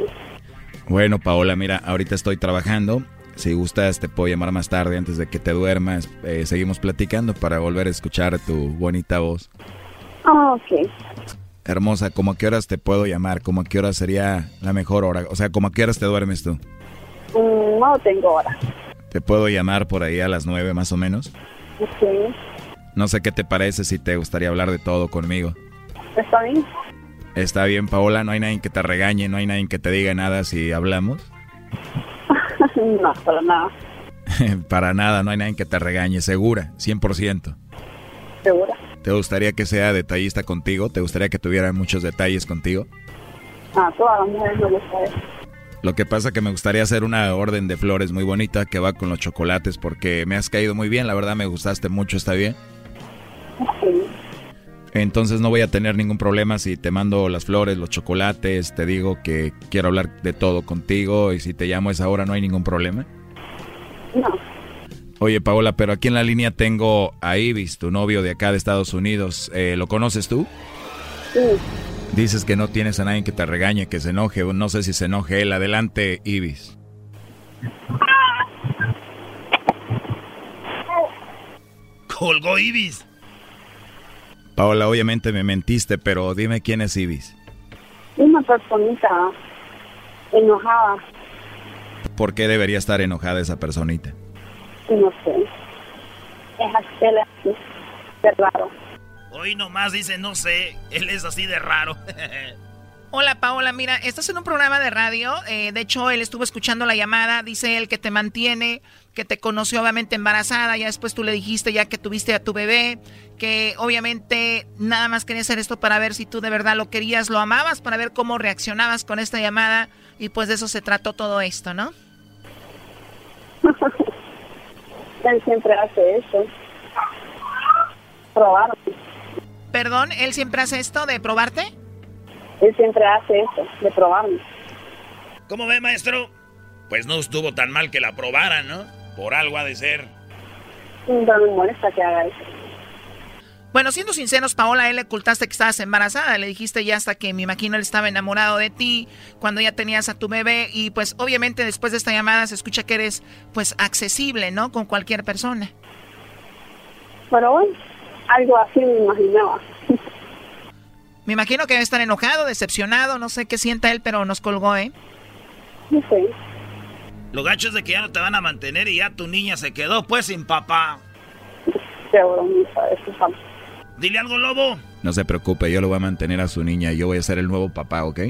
Bueno, Paola, mira, ahorita estoy trabajando. Si gustas, te puedo llamar más tarde antes de que te duermas. Eh, seguimos platicando para volver a escuchar tu bonita voz. Ah, ok. Hermosa, ¿cómo a qué horas te puedo llamar? ¿Cómo a qué hora sería la mejor hora? O sea, ¿cómo a qué horas te duermes tú? Mm, no tengo hora. ¿Te puedo llamar por ahí a las nueve más o menos? Sí. No sé qué te parece si te gustaría hablar de todo conmigo. ¿Está bien? Está bien, Paola, no hay nadie que te regañe, no hay nadie que te diga nada si hablamos. No, para nada. [LAUGHS] para nada, no hay nadie que te regañe, segura, 100%. ¿Segura? ¿Te gustaría que sea detallista contigo? ¿Te gustaría que tuviera muchos detalles contigo? Ah, todas las mujeres me gusta eso. Lo que pasa que me gustaría hacer una orden de flores muy bonita que va con los chocolates porque me has caído muy bien, la verdad me gustaste mucho, ¿está bien? Sí. Entonces no voy a tener ningún problema si te mando las flores, los chocolates, te digo que quiero hablar de todo contigo y si te llamo a esa hora no hay ningún problema. No. Oye Paola, pero aquí en la línea tengo a Ibis, tu novio de acá de Estados Unidos. Eh, ¿Lo conoces tú? Sí. Dices que no tienes a nadie que te regañe, que se enoje. No sé si se enoje él. Adelante, Ibis. Colgó Ibis. Paola, obviamente me mentiste, pero dime quién es Ibis. Una personita enojada, ¿Por qué debería estar enojada esa personita? no sé. Es así, él es así, de raro. Hoy nomás dice, no sé, él es así de raro. [LAUGHS] Hola Paola, mira, estás en un programa de radio, eh, de hecho él estuvo escuchando la llamada, dice él que te mantiene, que te conoció obviamente embarazada, ya después tú le dijiste ya que tuviste a tu bebé, que obviamente nada más quería hacer esto para ver si tú de verdad lo querías, lo amabas, para ver cómo reaccionabas con esta llamada y pues de eso se trató todo esto, ¿no? [LAUGHS] Él siempre hace eso. Probarme. Perdón, él siempre hace esto de probarte. Él siempre hace eso, de probarme. ¿Cómo ve, maestro? Pues no estuvo tan mal que la probara, ¿no? Por algo ha de ser. No me molesta que haga eso. Bueno, siendo sinceros, Paola, él le ocultaste que estabas embarazada. Le dijiste ya hasta que me imagino él estaba enamorado de ti cuando ya tenías a tu bebé. Y pues obviamente después de esta llamada se escucha que eres pues accesible, ¿no? Con cualquier persona. Pero bueno, algo así me imaginaba. Me imagino que debe estar enojado, decepcionado, no sé qué sienta él, pero nos colgó, ¿eh? No sé. Lo gacho es de que ya no te van a mantener y ya tu niña se quedó pues sin papá. Qué bromita, eso es falso. Dile algo, lobo. No se preocupe, yo lo voy a mantener a su niña y yo voy a ser el nuevo papá, ¿ok?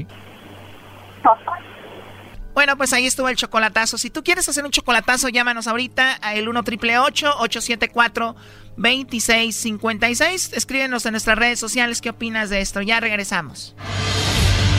Bueno, pues ahí estuvo el chocolatazo. Si tú quieres hacer un chocolatazo, llámanos ahorita a el 1 triple 874 2656. Escríbenos en nuestras redes sociales qué opinas de esto. Ya regresamos.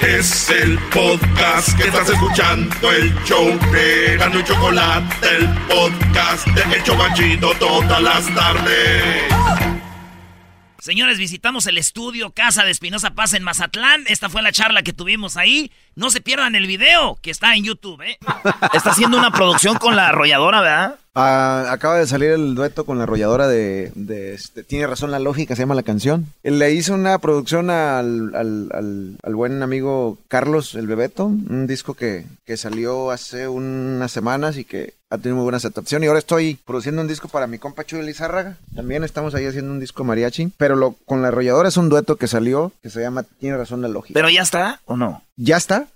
Es el podcast que estás escuchando, el show de Gano y Chocolate, el podcast de El Chobachito todas las tardes. Señores, visitamos el estudio Casa de Espinosa Paz en Mazatlán. Esta fue la charla que tuvimos ahí. No se pierdan el video que está en YouTube, ¿eh? Está haciendo una producción con la arrolladora, ¿verdad? Ah, acaba de salir el dueto con la arrolladora de, de, este, Tiene razón la lógica, se llama la canción. Él le hizo una producción al, al, al, al buen amigo Carlos el Bebeto, un disco que, que salió hace unas semanas y que ha tenido muy buena aceptación. Y ahora estoy produciendo un disco para mi compa Chuy Lizárraga. También estamos ahí haciendo un disco mariachi. Pero lo, con la arrolladora es un dueto que salió que se llama Tiene razón la lógica. ¿Pero ya está o no? ¿Ya está?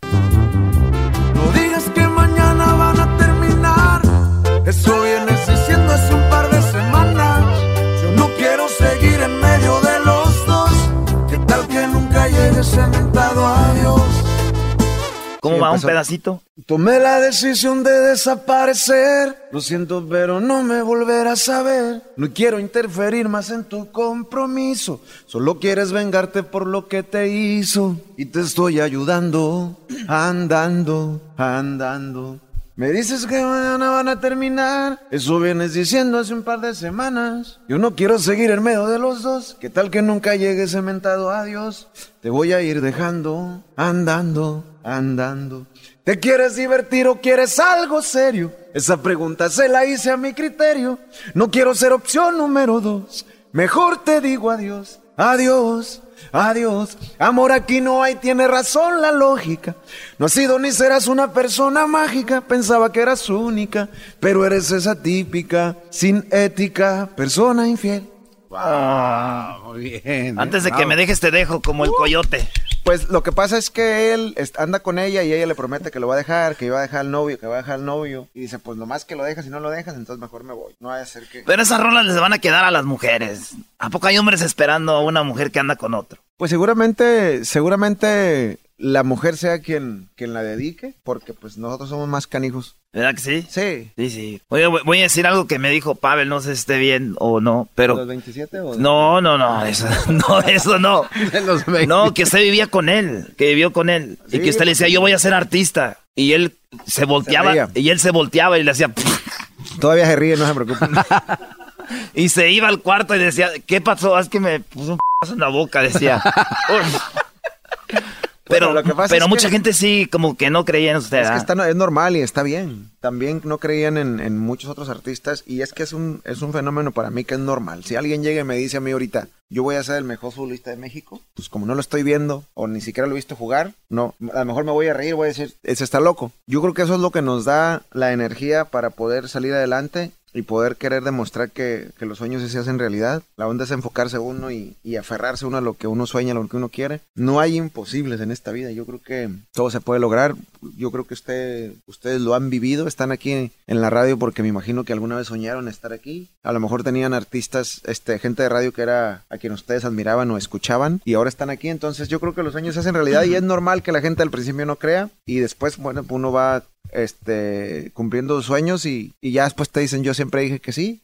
A Dios? ¿Cómo Sí, va un pedacito? Tomé la decisión de desaparecer. Lo siento, pero no me volverás a ver. No quiero interferir más en tu compromiso. Solo quieres vengarte por lo que te hizo. Y te estoy ayudando, andando, andando. Me dices que mañana van a terminar. Eso vienes diciendo hace un par de semanas. Yo no quiero seguir en medio de los dos. ¿Qué tal que nunca llegue cementado adiós? Te voy a ir dejando, andando, andando. ¿Te quieres divertir o quieres algo serio? Esa pregunta se la hice a mi criterio. No quiero ser opción número dos. Mejor te digo adiós. Adiós, adiós. Amor, aquí no hay, tiene razón la lógica. No has sido ni serás una persona mágica. Pensaba que eras única, pero eres esa típica, sin ética, persona infiel. Ah, muy bien. Antes de que me dejes te dejo como el coyote. Pues lo que pasa es que él anda con ella y ella le promete que lo va a dejar, que iba a dejar al novio, que va a dejar al novio. Y dice, pues nomás que lo dejas y no lo dejas, entonces mejor me voy. No vaya a ser que... Pero esas rolas les van a quedar a las mujeres. ¿A poco hay hombres esperando a una mujer que anda con otro? Pues seguramente, seguramente la mujer sea quien, quien la dedique, porque pues nosotros somos más canijos. ¿Verdad que sí? Sí. Sí, sí. Oye, voy- a decir algo que me dijo Pavel, no sé si esté bien o no, pero... ¿Los 27 o...? No, no, no, eso [LAUGHS] no, eso no. [LAUGHS] Los 20. No, que usted vivía con él, que vivió con él. y que usted le decía, yo voy a ser artista. Y él se volteaba, y él se volteaba y le hacía... [LAUGHS] Todavía se ríe, no se preocupe. y se iba al cuarto y decía, ¿qué pasó? Es que me puso un p en la boca, decía. Pero lo que pasa pero es mucha que- gente sí, como que no creía en usted. Es que está, es normal y está bien. También no creían en, en muchos otros artistas y es que es un, es un fenómeno para mí que es normal. Si alguien llega y me dice a mí ahorita, yo voy a ser el mejor futbolista de México, pues como no lo estoy viendo o ni siquiera lo he visto jugar, no, a lo mejor me voy a reír, voy a decir, ese está loco. Yo creo que eso es lo que nos da la energía para poder salir adelante y poder querer demostrar que, los sueños se hacen realidad. La onda es enfocarse uno y, aferrarse uno a lo que uno sueña, a lo que uno quiere. No hay imposibles en esta vida. Yo creo que todo se puede lograr. Yo creo que usted, ustedes lo han vivido. Están aquí en la radio porque me imagino que alguna vez soñaron estar aquí. A lo mejor tenían artistas, este, gente de radio que era a quien ustedes admiraban o escuchaban y ahora están aquí. Entonces yo creo que los sueños se hacen realidad y es normal que la gente al principio no crea y después, bueno, uno va este cumpliendo sueños y, y ya después te dicen yo siempre dije que sí.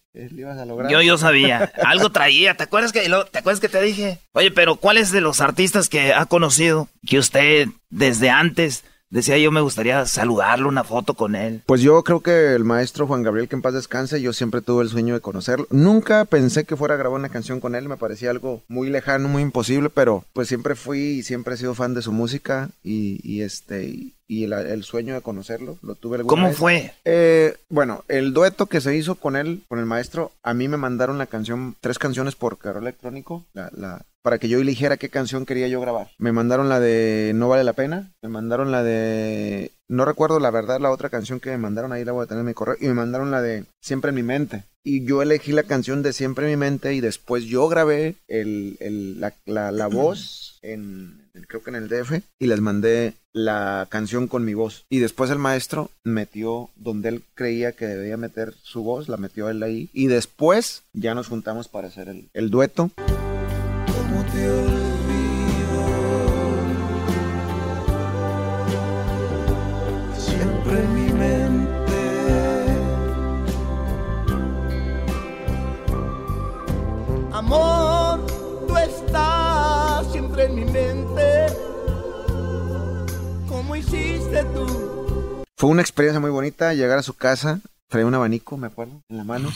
Yo, yo sabía. Algo traía. ¿Te acuerdas que lo- te acuerdas que te dije? Oye, pero ¿cuál es de los artistas que ha conocido que usted desde antes decía yo me gustaría saludarlo, una foto con él? Pues yo creo que el maestro Juan Gabriel, que en paz descanse, yo siempre tuve el sueño de conocerlo. Nunca pensé que fuera a grabar una canción con él, me parecía algo muy lejano, muy imposible, pero pues siempre fui y siempre he sido fan de su música y, y este y, y el, el sueño de conocerlo lo tuve alguna ¿Cómo vez. fue? Eh, bueno, el dueto que se hizo con él, con el maestro, a mí me mandaron la canción, tres canciones por correo electrónico, la, la, para que yo eligiera qué canción quería yo grabar. Me mandaron la de No vale la pena, me mandaron la de no recuerdo la verdad la otra canción que me mandaron, ahí la voy a tener en mi correo, y me mandaron la de Siempre en mi mente. Y yo elegí la canción de Siempre en mi mente y después yo grabé el, el- la, la- la [CLEARS THROAT] voz en, creo que en el DF, y les mandé la canción con mi voz. Y después el maestro metió donde él creía que debía meter su voz, la metió él ahí. Y después ya nos juntamos para hacer el, el dueto. Fue una experiencia muy bonita llegar a su casa, traía un abanico, me acuerdo, en la mano.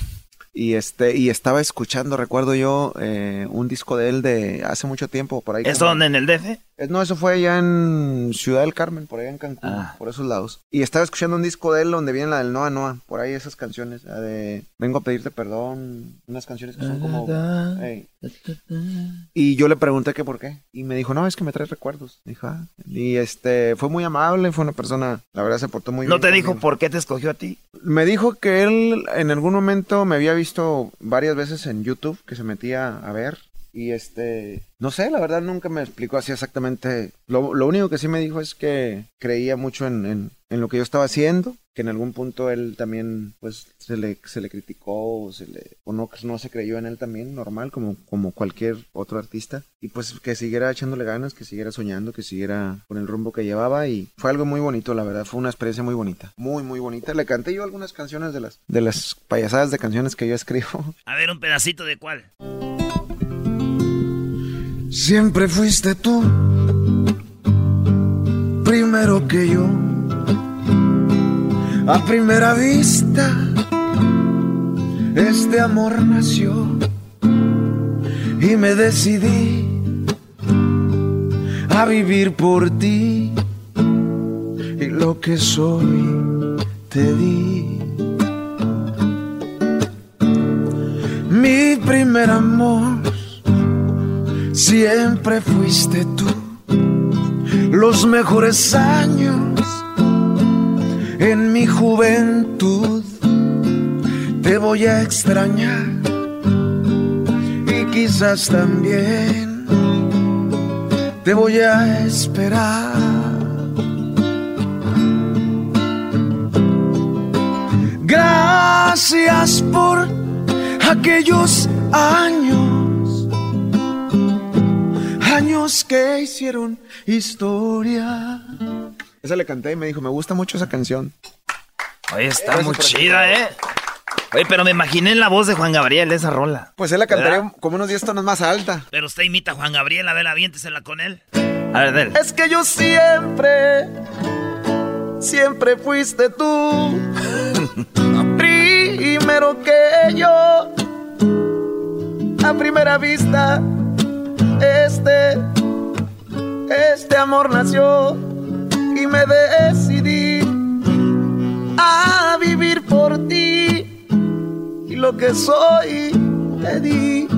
Y este, y estaba escuchando, recuerdo yo, eh, un disco de él de hace mucho tiempo, por ahí. ¿Es como- donde en el DF? Eh, No, eso fue allá en Ciudad del Carmen, por allá en Cancún, Ah. por esos lados. Y estaba escuchando un disco de él donde viene la del Noa Noa, por ahí esas canciones, la de Vengo a pedirte perdón, unas canciones que son como... Y yo le pregunté que por qué. Y me dijo, no, es que me trae recuerdos. Dijo, "Ah". Y este, fue muy amable, fue una persona, la verdad se portó muy ¿No bien. te dijo por qué te escogió a ti? Me dijo que él en algún momento me había visto varias veces en YouTube que se metía a ver. Y este, no sé, la verdad nunca me explicó así exactamente. Lo, lo único que sí me dijo es que creía mucho en, en- lo que yo estaba haciendo, que en algún punto él también, pues, se le, se le criticó o, se le, o no, no se creyó en él también, normal, como, como cualquier otro artista. Y pues que siguiera echándole ganas, que siguiera soñando, que siguiera con el rumbo que llevaba. Y fue algo muy bonito, la verdad, fue una experiencia muy bonita, muy, muy bonita. Le canté yo algunas canciones de las, de las payasadas de canciones que yo escribo. A ver, un pedacito de cuál. Siempre fuiste tú, primero que yo. A primera vista, este amor nació y me decidí a vivir por ti y lo que soy te di. Mi primer amor siempre fuiste tú. Los mejores años en mi juventud te voy a extrañar y quizás también te voy a esperar. Gracias por aquellos años, años que hicieron historia. Esa le canté y me dijo, me gusta mucho esa canción. Oye, está muy chida, ¿eh? Oye, pero me imaginé en la voz de Juan Gabriel esa rola. Pues él la cantaría como unos 10 tonos más alta. Pero usted imita a Juan Gabriel, a ver, aviéntesela con él. A ver, del. Es que yo siempre, siempre fuiste tú. [LAUGHS] Primero que yo. A primera vista, este, este amor nació y me decidí a vivir por ti y lo que soy te di.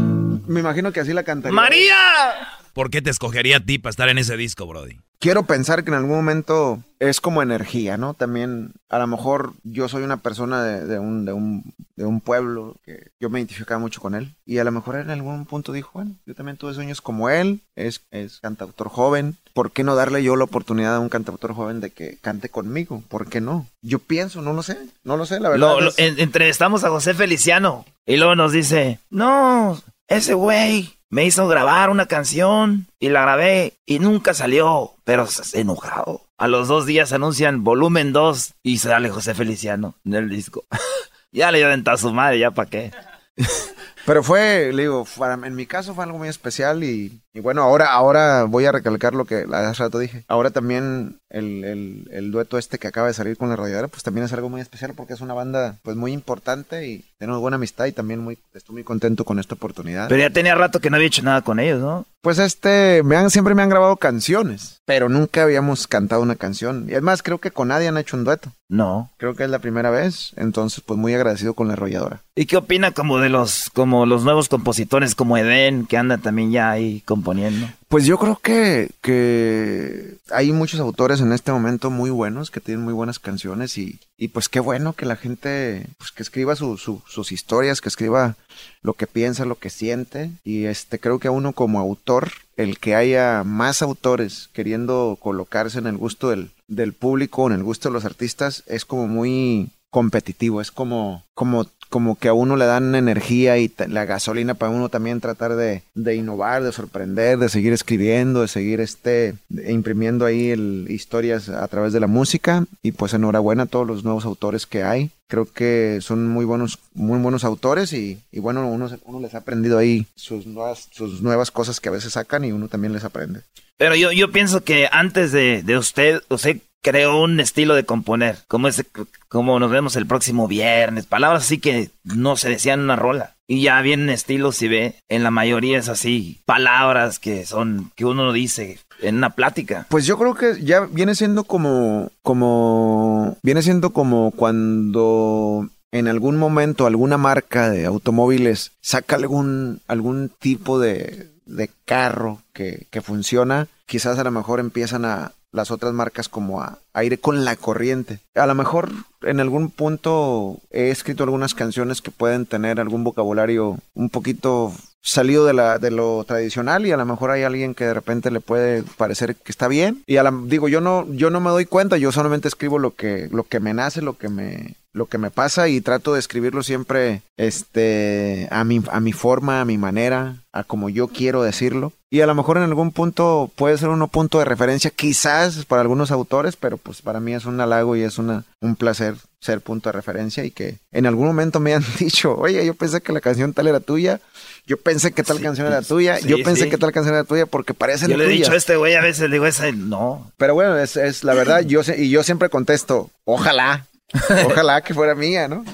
Me imagino que así la cantaría. ¡María! ¿Por qué te escogería a ti para estar en ese disco, Brody? Quiero pensar que en algún momento es como energía, ¿no? También, a lo mejor yo soy una persona de, de un, de, un, de un pueblo que yo me identificaba mucho con él. Y a lo mejor en algún punto dijo, bueno, yo también tuve sueños como él, es, es cantautor joven. ¿Por qué no darle yo la oportunidad a un cantautor joven de que cante conmigo? ¿Por qué no? Yo pienso, no lo sé, no lo sé, la verdad. Lo- lo- es- en- entrevistamos a José Feliciano y luego nos dice, no, ese güey me hizo grabar una canción y la grabé y nunca salió, pero s- enojado. A los dos días anuncian volumen 2 y sale José Feliciano en el disco. [LAUGHS] ya le dio a su madre, ya para qué. [LAUGHS] Pero fue, le digo, para- en mi caso fue algo muy especial y, y bueno, ahora, ahora voy a recalcar lo que hace rato dije. Ahora también el, el, el dueto este que acaba de salir con la radiadora, pues también es algo muy especial porque es una banda pues muy importante y tenemos buena amistad y también muy, estoy muy contento con esta oportunidad. Pero ya tenía rato que no había hecho nada con ellos, ¿no? Pues este, me han, siempre me han grabado canciones, pero nunca habíamos cantado una canción. Y además creo que con nadie han hecho un dueto. No. Creo que es la primera vez, entonces pues muy agradecido con la arrolladora. ¿Y qué opina como de los, como los nuevos compositores como Eden, que andan también ya ahí componiendo? Pues yo creo que, que hay muchos autores en este momento muy buenos, que tienen muy buenas canciones y, y pues qué bueno que la gente, pues que escriba su- su- sus historias, que escriba lo que piensa, lo que siente y este creo que a uno como autor, el que haya más autores queriendo colocarse en el gusto del, del público, en el gusto de los artistas, es como muy competitivo, es como, como, como que a uno le dan energía y la gasolina para uno también tratar de, de innovar, de sorprender, de seguir escribiendo, de seguir este, imprimiendo ahí historias a través de la música. Y pues enhorabuena a todos los nuevos autores que hay. Creo que son muy buenos, muy buenos autores y, y bueno, uno, uno les ha aprendido ahí sus nuevas, sus nuevas cosas que a veces sacan y uno también les aprende. Pero yo, yo pienso que antes de, de usted, usted creó un estilo de componer, como ese, como nos vemos el próximo viernes, palabras así que no se decían en una rola. Y ya vienen estilos y ve, en la mayoría es así, palabras que son, que uno dice en una plática. Pues yo creo que ya viene siendo como, como, viene siendo como cuando en algún momento alguna marca de automóviles saca algún, algún tipo de, de carro que, que funciona, quizás a lo mejor empiezan a las otras marcas como a, a con la corriente. A lo mejor en algún punto he escrito algunas canciones que pueden tener algún vocabulario un poquito salido de, la, de lo tradicional y a lo mejor hay alguien que de repente le puede parecer que está bien. Y a la- digo yo no yo no me doy cuenta yo solamente escribo lo que lo que me nace lo que me lo que me pasa y trato de escribirlo siempre este a mi a mi forma a mi manera a como yo quiero decirlo. Y a lo mejor en algún punto puede ser un punto de referencia quizás para algunos autores pero pues para mí es un halago y es una un placer ser punto de referencia y que en algún momento me han [LAUGHS] dicho, oye, yo pensé que la canción tal era tuya, yo pensé que tal canción era tuya, sí, yo pensé sí. que tal canción era tuya porque parecen Yo le he dicho a este güey a veces, le digo, esa no. Pero bueno, es, es la verdad, yo y yo siempre contesto, ojalá, [LAUGHS] ojalá que fuera mía, ¿no?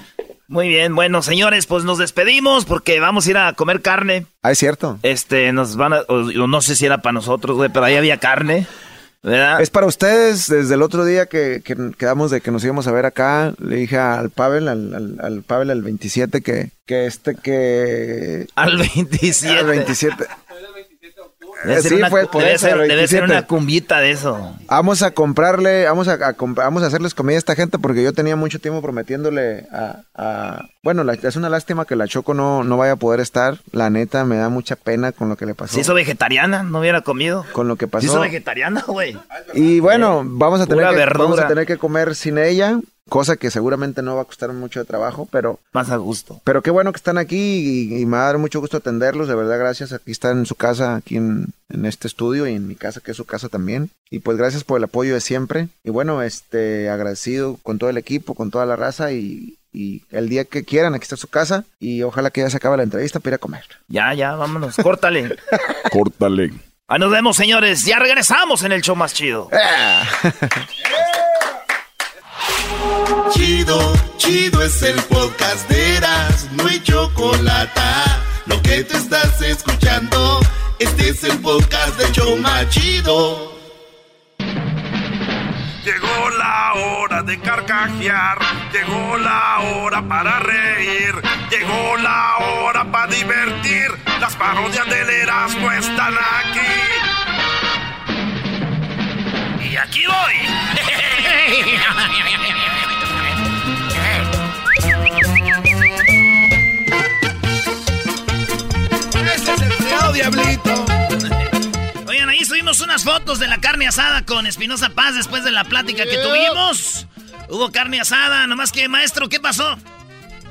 Muy bien, bueno, señores, pues nos despedimos porque vamos a ir a comer carne. Ah, es cierto. Este, nos van a, o- o no sé si era para nosotros, güey, pero ahí había carne, ¿verdad? Es para ustedes, desde el otro día que, que quedamos de que nos íbamos a ver acá, le dije al Pavel, al, al, al Pavel, al 27, que, que este, que... Al 27. Al 27. Debe ser sí, una, fue por debe eso. ser, debe ser 27. una cumbita de eso. Vamos a comprarle, vamos a, a vamos a hacerles comida a esta gente porque yo tenía mucho tiempo prometiéndole a... a- bueno, la- es una lástima que la Choco no, no vaya a poder estar. La neta, me da mucha pena con lo que le pasó. Se hizo vegetariana, no hubiera comido. Con lo que Se pasó. hizo vegetariana, güey. Y bueno, vamos a, tener Pura que, verdura. vamos a tener que comer sin ella, cosa que seguramente no va a costar mucho de trabajo, pero... Más a gusto. Pero qué bueno que están aquí y, y me va a dar mucho gusto atenderlos, de verdad, gracias. Aquí están en su casa, aquí en, en este estudio y en mi casa, que es su casa también. Y pues gracias por el apoyo de siempre. Y bueno, este, agradecido con todo el equipo, con toda la raza y, y el día que quieran, aquí está su casa y ojalá que ya se acabe la entrevista para ir a comer. Ya, ya, vámonos. Córtale. [LAUGHS] Córtale. Ahí nos vemos, señores. Ya regresamos en el show más chido. [LAUGHS] Chido, chido es el podcast de Eras, no hay chocolate. Lo que te estás escuchando, este es el podcast de Choma Chido. Llegó la hora de carcajear, llegó la hora para reír, llegó la hora para divertir. Las parodias del Erasmo están aquí. Y aquí Ese [LAUGHS] diablito. [LAUGHS] Oigan, ahí subimos unas fotos de la carne asada con Espinosa Paz después de la plática que tuvimos. Hubo carne asada, nomás que, maestro, ¿qué pasó?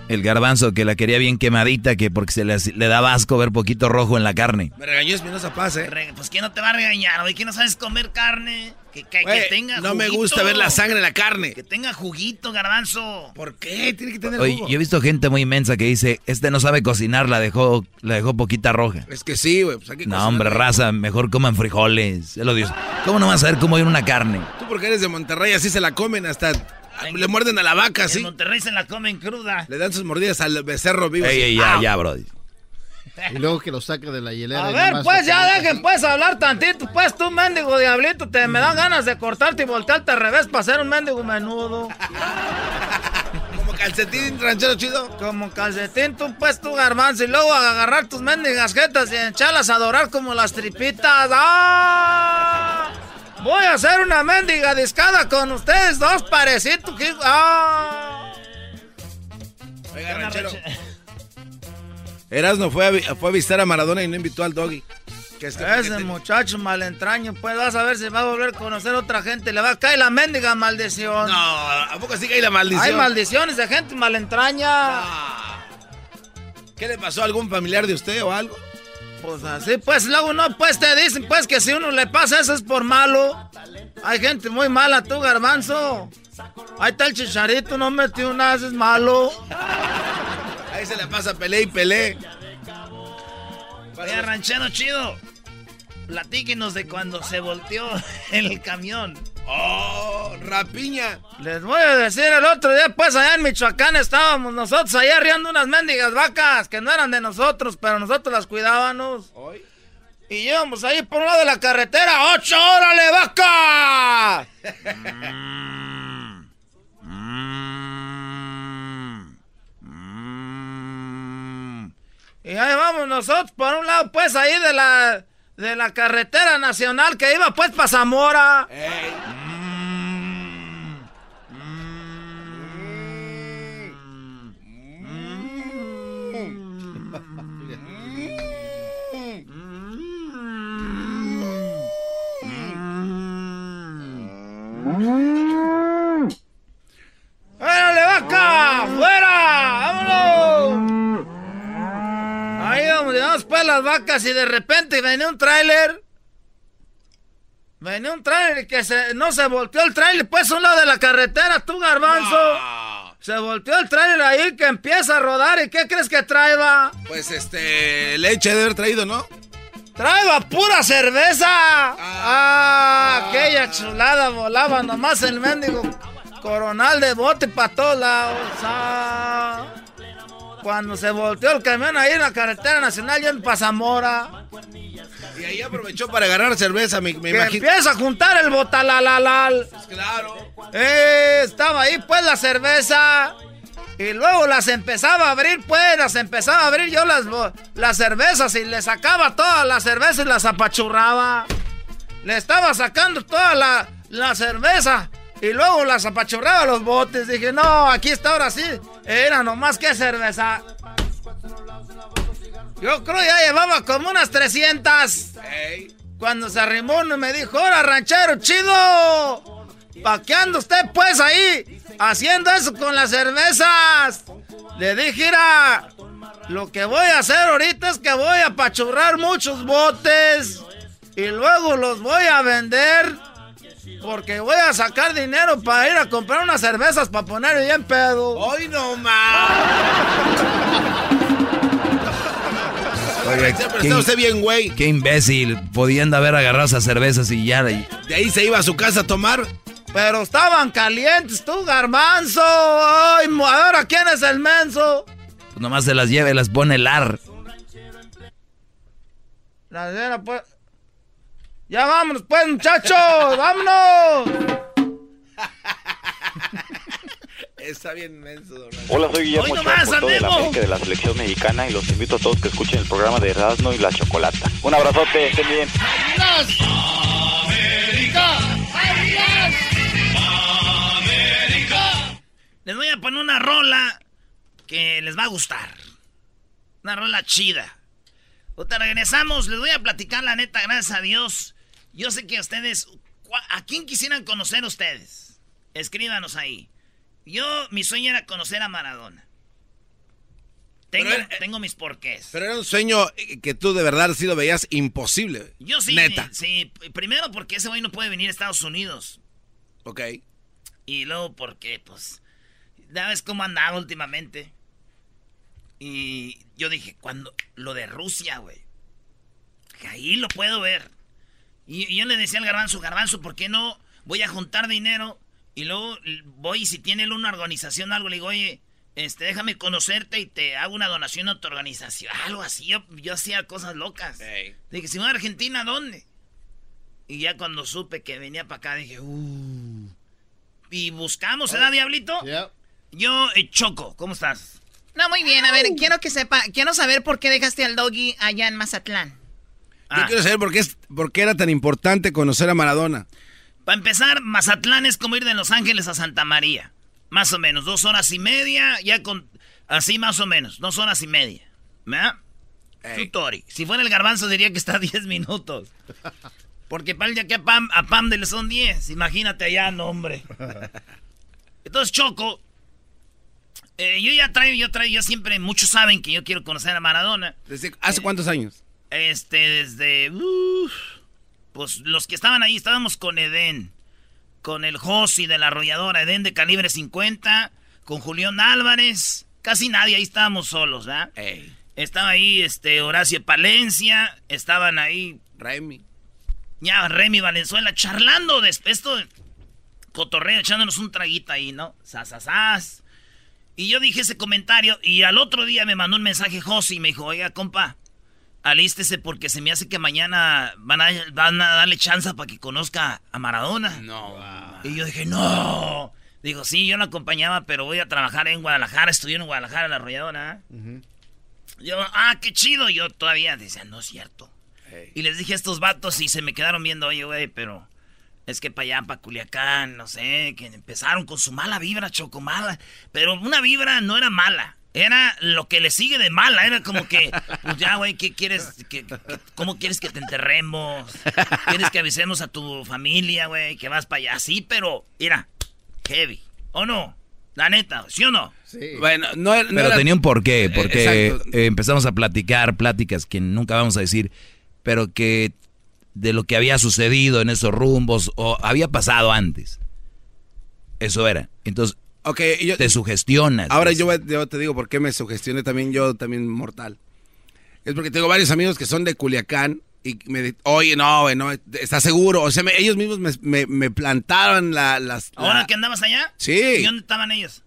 El garbanzo que la quería bien quemadita, que porque se le, le daba asco ver poquito rojo en la carne. Me regañó Espinosa Paz, ¿eh? Pues, ¿quién no te va a regañar, güey? ¿Quién no sabes comer carne? Que, que- tenga no me gusta ver la sangre en la carne. Que tenga juguito, garbanzo. ¿Por qué? Tiene que tener Oye, jugo. yo he visto gente muy inmensa que dice, este no sabe cocinar, la dejó, la dejó poquita roja. Es que sí, güey. Pues No, cocinar. hombre, raza, mejor coman frijoles. Es lo Dios. ¿Cómo no vas a saber cómo ir una carne? Tú porque eres de Monterrey, así se la comen hasta... Le muerden a la vaca, En así. Monterrey se la comen cruda. Le dan sus mordidas al becerro vivo. Ey, ey, ya, ya, bro. [LAUGHS] Y luego que lo saca de la hielera. A ver, pues ya dejen pues hablar tantito, pues tú mendigo diablito, te me dan ganas de cortarte y voltearte al revés para ser un mendigo menudo. [LAUGHS] Como calcetín ranchero chido. Como calcetín, tú pues tú garbanzo y luego agarrar tus mendigas jetas y echarlas a dorar como las tripitas. ¡Ah! Voy a hacer una mendiga discada con ustedes dos parecitos. que- ¡Ah! Oiga, ranchero. Erasmo fue a, fue a visitar a Maradona y no invitó al doggy. Que es que- Ese muchacho malentraño, pues vas a ver si va a volver a conocer otra gente. Le va a caer la mendiga maldición. No, ¿a poco sí hay la maldición? Hay maldiciones de gente malentraña. ¿Qué le pasó a algún familiar de usted o algo? Pues así, pues luego no, pues te dicen, pues que si uno le pasa eso es por malo. Hay gente muy mala, tú, garbanzo. Ahí está el chicharito, no metió nada, eso es malo. Ahí se le pasa pelea y pelea. Oiga, ranchero chido. Platíquenos de cuando se volteó [LAUGHS] el camión. ¡Oh, rapiña! Les voy a decir, el otro día, pues allá en Michoacán estábamos nosotros ahí arriando unas mendigas vacas que no eran de nosotros, pero nosotros las cuidábamos. Y íbamos ahí por un lado de la carretera. ¡Ocho, órale, vaca! [LAUGHS] Y ahí vamos nosotros por un lado, pues ahí de la, de la carretera nacional que iba pues para Zamora. ¡Órale, vaca! ¡Fuera! ¡Vámonos! Ahí vamos, llevamos pues las vacas y de repente venía un tráiler. Venía un tráiler y que se, no se volteó el tráiler, pues a un lado de la carretera, tú garbanzo. Se volteó el tráiler ahí que empieza a rodar y ¿qué crees que traeba? Pues este, leche debe haber traído, ¿no? ¡Traeba pura cerveza! ¡Ah! aquella chulada volaba nomás el mendigo coronal de bote para todos lados. Ah, cuando se volteó el camión ahí en la carretera nacional, yo en Pazamora. Y ahí aprovechó para agarrar cerveza, me, me Que imagino. empieza a juntar el botalalal. Claro. Eh, estaba ahí pues la cerveza. Y luego las empezaba a abrir, pues, las empezaba a abrir yo las, las cervezas y le sacaba todas las cervezas y las apachurraba. Le estaba sacando toda la, la cerveza y luego las apachurraba los botes. Dije, no, aquí está ahora sí. Era nomás que cerveza. Yo creo ya llevaba como unas 300. Cuando se arrimó uno me dijo, ¡Hola, ranchero, chido! ¿Pa' qué anda usted pues ahí? Haciendo eso con las cervezas. Le dije, mira, lo que voy a hacer ahorita es que voy a pachurrar muchos botes. Y luego los voy a vender. Porque voy a sacar dinero para ir a comprar unas cervezas para poner bien pedo. ¡Hoy no más! Oye, qué, usted bien, güey. Qué imbécil. Podían haber agarrado esas cervezas y ya. De ahí se iba a su casa a tomar. Pero estaban calientes, tú, garbanzo. Ay, ahora quién es el menso. Pues nomás se las lleva y las pone el ar. La pues. Ya vámonos, pues, muchachos. ¡Vámonos! [LAUGHS] Está bien menso, Hola, soy Guillermo Ochoa, de la de la selección mexicana y los invito a todos que escuchen el programa de Erasmo y la Chocolata. Un abrazote, estén bien. ¡América! ¡América! Les voy a poner una rola que les va a gustar. Una rola chida. Otra regresamos, les voy a platicar la neta, gracias a Dios. Yo sé que ustedes... ¿A quién quisieran conocer ustedes? Escríbanos ahí. Yo, mi sueño era conocer a Maradona. Tengo, tengo mis porqués. Pero era un sueño que tú de verdad sí lo veías imposible. Yo sí. Neta. Sí, primero porque ese güey no puede venir a Estados Unidos. Ok. Y luego porque, pues, ¿sabes cómo andaba últimamente? Y yo dije, cuando lo de Rusia, güey. Ahí lo puedo ver. Y, y yo le decía al garbanzo, garbanzo, ¿por qué no voy a juntar dinero y luego voy y si tiene una organización algo, le digo, oye, este, déjame conocerte y te hago una donación a tu organización. Algo así, yo, yo hacía cosas locas. Dije, si voy a Argentina, ¿dónde? Y ya cuando supe que venía para acá, dije, uh. Y buscamos, ¿verdad, Diablito? Yo, eh, Choco, ¿cómo estás? No, muy bien. A ver, quiero que sepa, quiero saber por qué dejaste al doggy allá en Mazatlán. Yo ah. quiero saber por qué, por qué era tan importante conocer a Maradona. Para empezar, Mazatlán es como ir de Los Ángeles a Santa María. Más o menos, dos horas y media, ya con... Así más o menos, dos horas y media. ¿Verdad? Tutori. Si fuera el garbanzo diría que está a diez minutos. Porque para el día que a Pam, a Pam de son diez. Imagínate allá, no, hombre. Entonces, Choco, eh, yo ya traigo, yo traigo, yo siempre, muchos saben que yo quiero conocer a Maradona. ¿Desde hace cuántos años? Este, desde... Pues los que estaban ahí, estábamos con Eden, con el Josi de la arrolladora, Eden de calibre 50, con Julián Álvarez, casi nadie, ahí estábamos solos, ¿verdad? Estaba ahí este Horacio Palencia, estaban ahí Remy. Ya, Remy Valenzuela, charlando de esto, cotorreo, echándonos un traguito ahí, ¿no? Sasasas. Y yo dije ese comentario y al otro día me mandó un mensaje Josi y me dijo, oiga, compa, alístese porque se me hace que mañana van a, van a darle chance para que conozca a Maradona. No. Y yo dije, no. Digo, sí, yo lo acompañaba, pero voy a trabajar en Guadalajara, estudié en Guadalajara, en la arrolladora. Yo, ah, qué chido. Yo todavía decía, no es cierto. Y les dije a estos vatos y se me quedaron viendo, oye, güey, pero es que para allá, para Culiacán, no sé, que empezaron con su mala vibra, chocomala. Pero una vibra no era mala. Era lo que le sigue de mala, era como que, pues ya, güey, ¿qué quieres? cómo quieres que te enterremos? ¿Quieres que avisemos a tu familia, güey, que vas para allá? Sí, pero, mira, heavy. ¿O no? La neta, ¿sí o no? Sí. Bueno, no, Pero tenía un porqué, porque eh, empezamos a platicar pláticas que nunca vamos a decir, pero que de lo que había sucedido en esos rumbos o había pasado antes. Eso era. Entonces, Okay, te sugestionas. Ahora yo, te digo por qué me sugestioné también yo, también mortal. Es porque tengo varios amigos que son de Culiacán y me dicen, oye, no, no, ¿estás seguro? O sea, ellos mismos me, plantaron la, las... ¿Ahora que andabas allá? Sí. ¿Y dónde estaban ellos?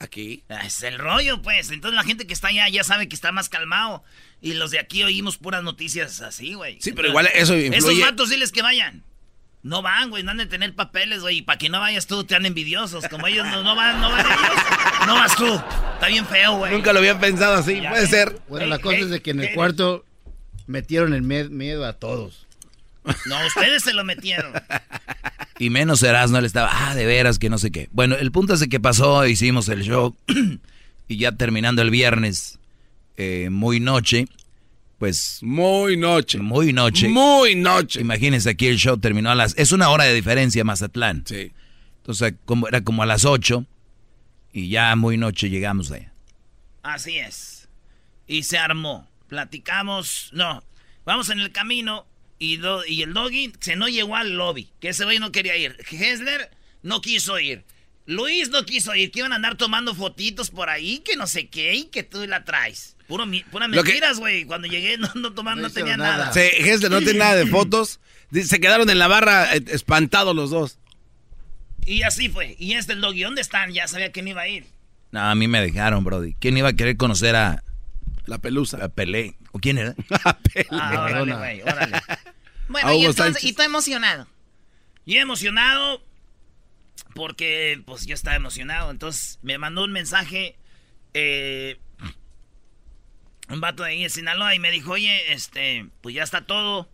Aquí. Ah, es el rollo, pues. Entonces la gente que está allá ya sabe que está más calmado. Y los de aquí oímos puras noticias así, güey. Sí, pero igual eso influye. Esos matos diles que vayan. No van, güey, no han de tener papeles, güey. Y para que no vayas tú, te han envidiosos. Como ellos no, van, no van ellos, no vas tú. Está bien feo, güey. Nunca lo había pensado así, Ya puede ves. ser. Bueno, la cosa ey, es de que en el ey. cuarto metieron el miedo a todos. No, ustedes se lo metieron. Y menos Erasmo, él estaba, ah, de veras, que no sé qué. Bueno, el punto es de que pasó, hicimos el show, [CLEARS THROAT] y ya terminando el viernes, eh, muy noche, pues... Muy noche. Muy noche. Muy noche. Imagínense, aquí el show terminó a las... Es una hora de diferencia, Mazatlán. Sí. Entonces, como, era como a las 8, y ya muy noche llegamos allá. Así es. Y se armó. Platicamos. No. Vamos en el camino. Y, do- y el doggy se no llegó al lobby. Que ese güey no quería ir. Hessler no quiso ir. Luis no quiso ir. Que iban a andar tomando fotitos por ahí. Que no sé qué. Y que tú la traes. Puro, mi- pura mentiras, güey. Cuando llegué no, no tomando, no, tenía nada. Sí, Hessler no tiene nada de fotos. Se quedaron en la barra eh, espantados los dos. Y así fue. Y este el doggy. ¿Dónde están? Ya sabía que no iba a ir. No, a mí me dejaron, Brody. ¿Quién iba a querer conocer a... La pelusa. A Pelé. ¿O quién era? [LAUGHS] Ah, órale, güey. Órale. [LAUGHS] Bueno, A y, entonces, Sánchez. y tú emocionado. Y emocionado porque pues yo estaba emocionado. Entonces me mandó un mensaje eh, un vato de ahí de Sinaloa y me dijo, oye, este, pues ya está todo.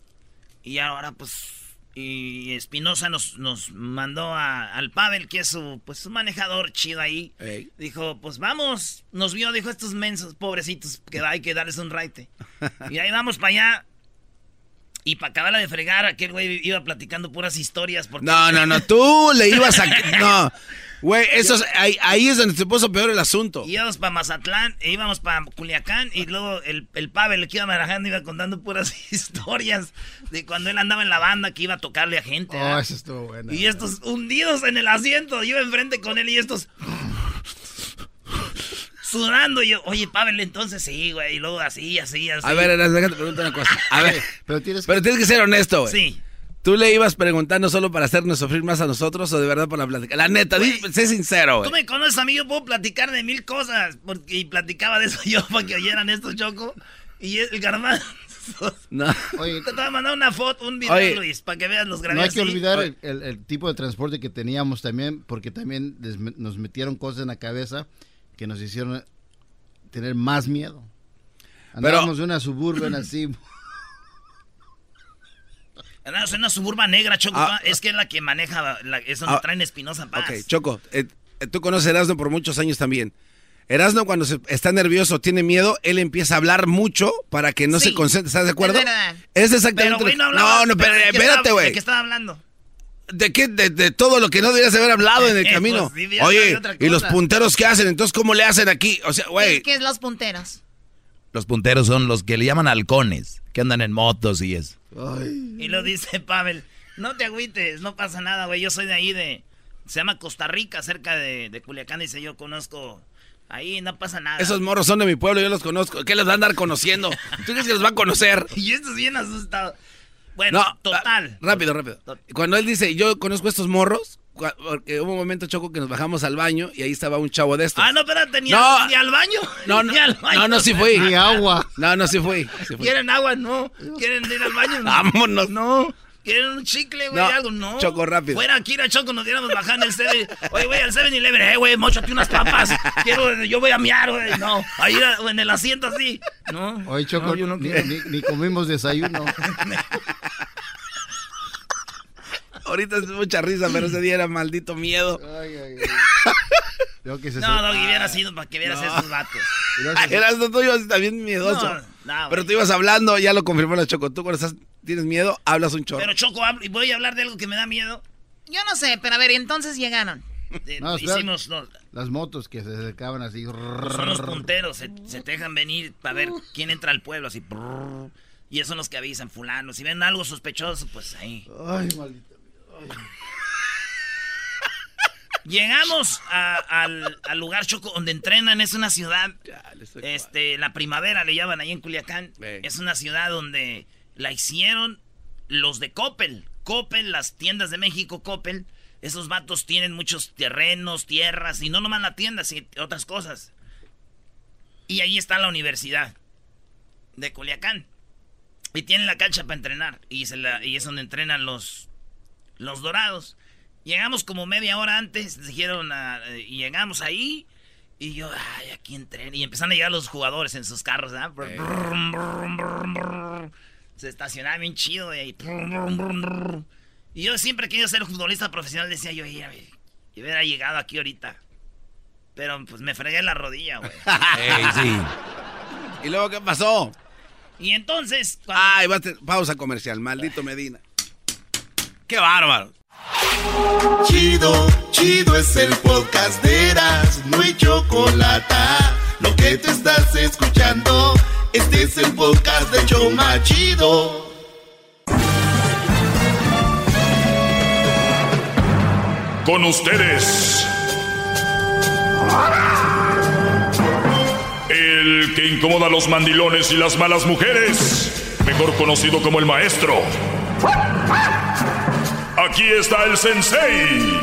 Y ahora pues... Y Espinosa nos, nos mandó a- al Pavel, que es su, pues, su manejador chido ahí. Dijo, pues vamos. Nos vio, dijo, estos mensos, pobrecitos, que hay que darles un raite. [LAUGHS] Y ahí vamos para allá. Y para acabarla de fregar, aquel güey iba platicando puras historias. Porque... No, no, no, tú le ibas a... No, güey, eso es- ahí, ahí es donde se puso peor el asunto. Íbamos para Mazatlán, e íbamos para Culiacán y luego el, el Pavel que iba manejando iba contando puras [LAUGHS] historias de cuando él andaba en la banda que iba a tocarle a gente. Oh, ¿verdad? eso estuvo bueno. Y estos hundidos en el asiento, yo enfrente con él y estos sudando. Y yo, oye, Pavel, entonces sí, güey. Y luego así, así, así. A ver, déjate preguntar una cosa. A ver, [LAUGHS] pero tienes que, ser honesto, güey. Sí. ¿Tú le ibas preguntando solo para hacernos sufrir más a nosotros o de verdad para platicar? La neta, di- sé sincero, Tú güey. me conoces a mí, yo puedo platicar de mil cosas. Porque, y platicaba de eso [LAUGHS] yo para que oyeran esto, Choco. Y el garbanzo. No. Oye, Te estaba mandando una foto, un video, Oye, Luis, para que veas los grabé No hay que olvidar el, el- el tipo de transporte que teníamos también, porque también nos metieron cosas en la cabeza que nos hicieron tener más miedo. Andábamos de una suburban [CLEARS THROAT] así. En una suburba negra, Choco. Ah, es que es la que maneja, la- es donde Ah, traen Espinosa Paz. Ok, Choco, eh, eh, tú conoces a Erasmo por muchos años también. Erasmo cuando se, está nervioso, tiene miedo, él empieza a hablar mucho para que no Sí, se concentre, ¿estás de acuerdo? es. Es exactamente Pero, no hablaba- No, no, pero pero, ¿de qué espérate, güey. ¿De qué estaba hablando? ¿De qué? De, de todo lo que no deberías haber hablado en el [LAUGHS] Pues camino. sí, Oye, y los punteros que hacen, entonces, ¿cómo le hacen aquí? O sea, güey. ¿Qué es los punteros? Los punteros son los que le llaman halcones, que andan en motos y eso. Y lo dice Pavel, no te agüites, no pasa nada, güey. Yo soy de ahí de. Se llama Costa Rica, cerca de, de Culiacán. Dice, yo conozco. Ahí no pasa nada. Esos morros son de mi pueblo, yo los conozco. ¿Qué les va a andar conociendo? [LAUGHS] ¿Tú crees que los va a conocer? Y esto es bien asustado. Bueno, No, total. ah, Rápido, rápido. Cuando él dice, yo conozco estos morros, porque hubo un momento, Choco, que nos bajamos al baño y ahí estaba un chavo de estos. Ah, no, espérate, ni, No. al, ni al baño. [LAUGHS] [LAUGHS] No, no, Ni al baño. no, no, sí fui. Ni agua. No, no, sí fui. sí fui. ¿Quieren agua? No. ¿Quieren ir al baño? No. Vámonos. No. ¿Quieren un chicle, güey? No, algo? No. Choco, rápido. Fuera aquí, era Choco, nos diéramos bajando el 7. Oye, güey, al 7-Eleven, eh, güey, mochate unas papas. Quiero, yo voy a miar, güey. No. Ahí en el asiento así. No. Hoy Choco, No, yo no ni- ni comimos desayuno. [LAUGHS] Ahorita es mucha risa, pero ese día era maldito miedo. Creo que se- No, Doggy, hubiera sido para que vieras No. esos vatos. Eras tú ibas también miedoso. No, no, pero tú ibas hablando, ya lo confirmó la Choco. Tú cuando estás, tienes miedo, hablas un chorro. Pero Choco, hablo- y voy a hablar de algo que me da miedo. Yo no sé, pero a ver, entonces llegaron. Eh, No, espera. hicimos, no, Las motos que se acercaban así. pues son los punteros, se, se te dejan venir para ver quién entra al pueblo, así. y esos son los que avisan, fulano. Si ven algo sospechoso, pues ahí. Ay, maldita. Llegamos a- al, al lugar Choco donde entrenan, es una ciudad, este, la primavera le llaman ahí en Culiacán. Es una ciudad donde la hicieron los de Coppel. Coppel, las tiendas de México, Coppel. Esos vatos tienen muchos terrenos, tierras, y no nomás la tienda, sino otras cosas. Y ahí está la universidad de Culiacán. Y tienen la cancha para entrenar. Y, se la- y es donde entrenan los, los dorados. Llegamos como media hora antes, dijeron, ah, y llegamos ahí. Y yo, ay, aquí entré. Y empezaron a llegar los jugadores en sus carros, ¿ah? Se estacionaba bien chido, güey. Y yo siempre quería ser futbolista profesional. Decía yo, y hubiera llegado aquí ahorita. Pero pues me fregué la rodilla, güey. [LAUGHS] sí. ¿Y luego qué pasó? Y entonces. Ay, va a pausa comercial, maldito [LAUGHS] Medina. ¡Qué bárbaro! Chido, chido es el podcast de Eras, no hay chocolate. Lo que te estás escuchando, este es el podcast de Choma Chido. Con ustedes. El que incomoda a los mandilones y las malas mujeres, mejor conocido como el maestro. Aquí está el sensei.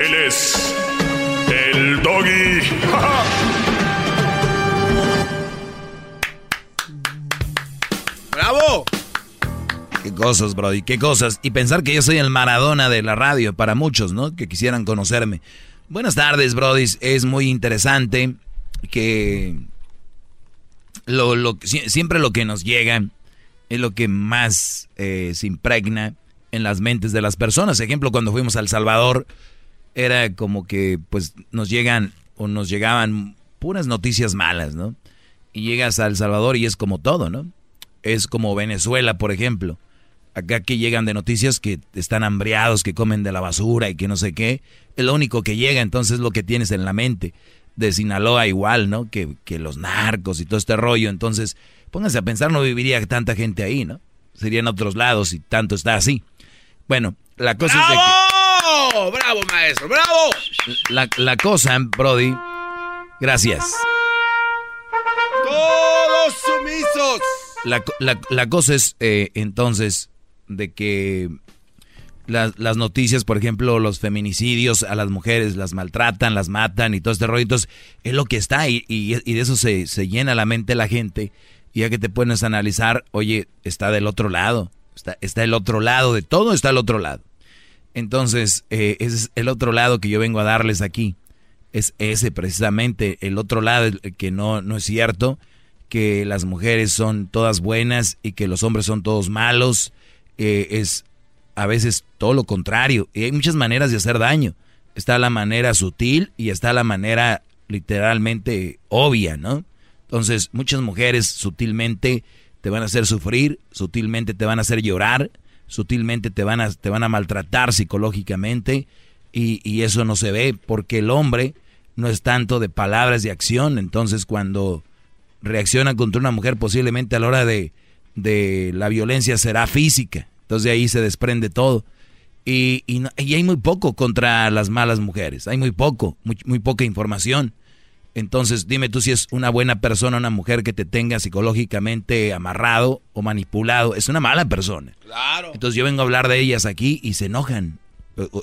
Él es el doggy. [LAUGHS] ¡Bravo! Qué cosas, Brody, qué cosas. Y pensar que yo soy el Maradona de la radio para muchos, ¿no? Que quisieran conocerme. Buenas tardes, Brody. Es muy interesante que lo, siempre lo que nos llega es lo que más eh, se impregna en las mentes de las personas. Ejemplo, cuando fuimos a El Salvador, era como que pues nos llegan o nos llegaban puras noticias malas, ¿no? Y llegas a El Salvador y es como todo, ¿no? Es como Venezuela, por ejemplo. Acá que llegan de noticias que están hambriados, que comen de la basura y que no sé qué. Es lo único que llega, entonces es lo que tienes en la mente. De Sinaloa igual, ¿no? Que, que los narcos y todo este rollo. Entonces, pónganse a pensar, no viviría tanta gente ahí, ¿no? Serían otros lados y tanto está así. Bueno, la cosa es de que... ¡Bravo, maestro! ¡Bravo! La, la cosa, Brody... Gracias. ¡Todos sumisos! La, la, la cosa es, eh, entonces, de que las, noticias, por ejemplo, los feminicidios a las mujeres, las maltratan, las matan y todo este rollo. Entonces, es lo que está y, y, de eso se, se, llena la mente la gente. Y ya que te puedes analizar, oye, está del otro lado. Está, el otro lado de todo, está el otro lado. Entonces, eh, ese es el otro lado que yo vengo a darles aquí. Es ese precisamente, el otro lado que no, no es cierto, que las mujeres son todas buenas y que los hombres son todos malos. Eh, es a veces todo lo contrario. Y hay muchas maneras de hacer daño. Está la manera sutil y está la manera literalmente obvia, ¿no? Entonces, muchas mujeres sutilmente te van a hacer sufrir, sutilmente te van a hacer llorar, sutilmente te van a, te van a maltratar psicológicamente y, y, eso no se ve porque el hombre no es tanto de palabras de acción, entonces cuando reacciona contra una mujer posiblemente a la hora de, de la violencia será física, entonces de ahí se desprende todo. Y, y, y, hay muy poco contra las malas mujeres, hay muy poco, muy poca información. Entonces, dime tú si es una buena persona, una mujer que te tenga psicológicamente amarrado o manipulado. Es una mala persona. Claro. Entonces yo vengo a hablar de ellas aquí y se enojan.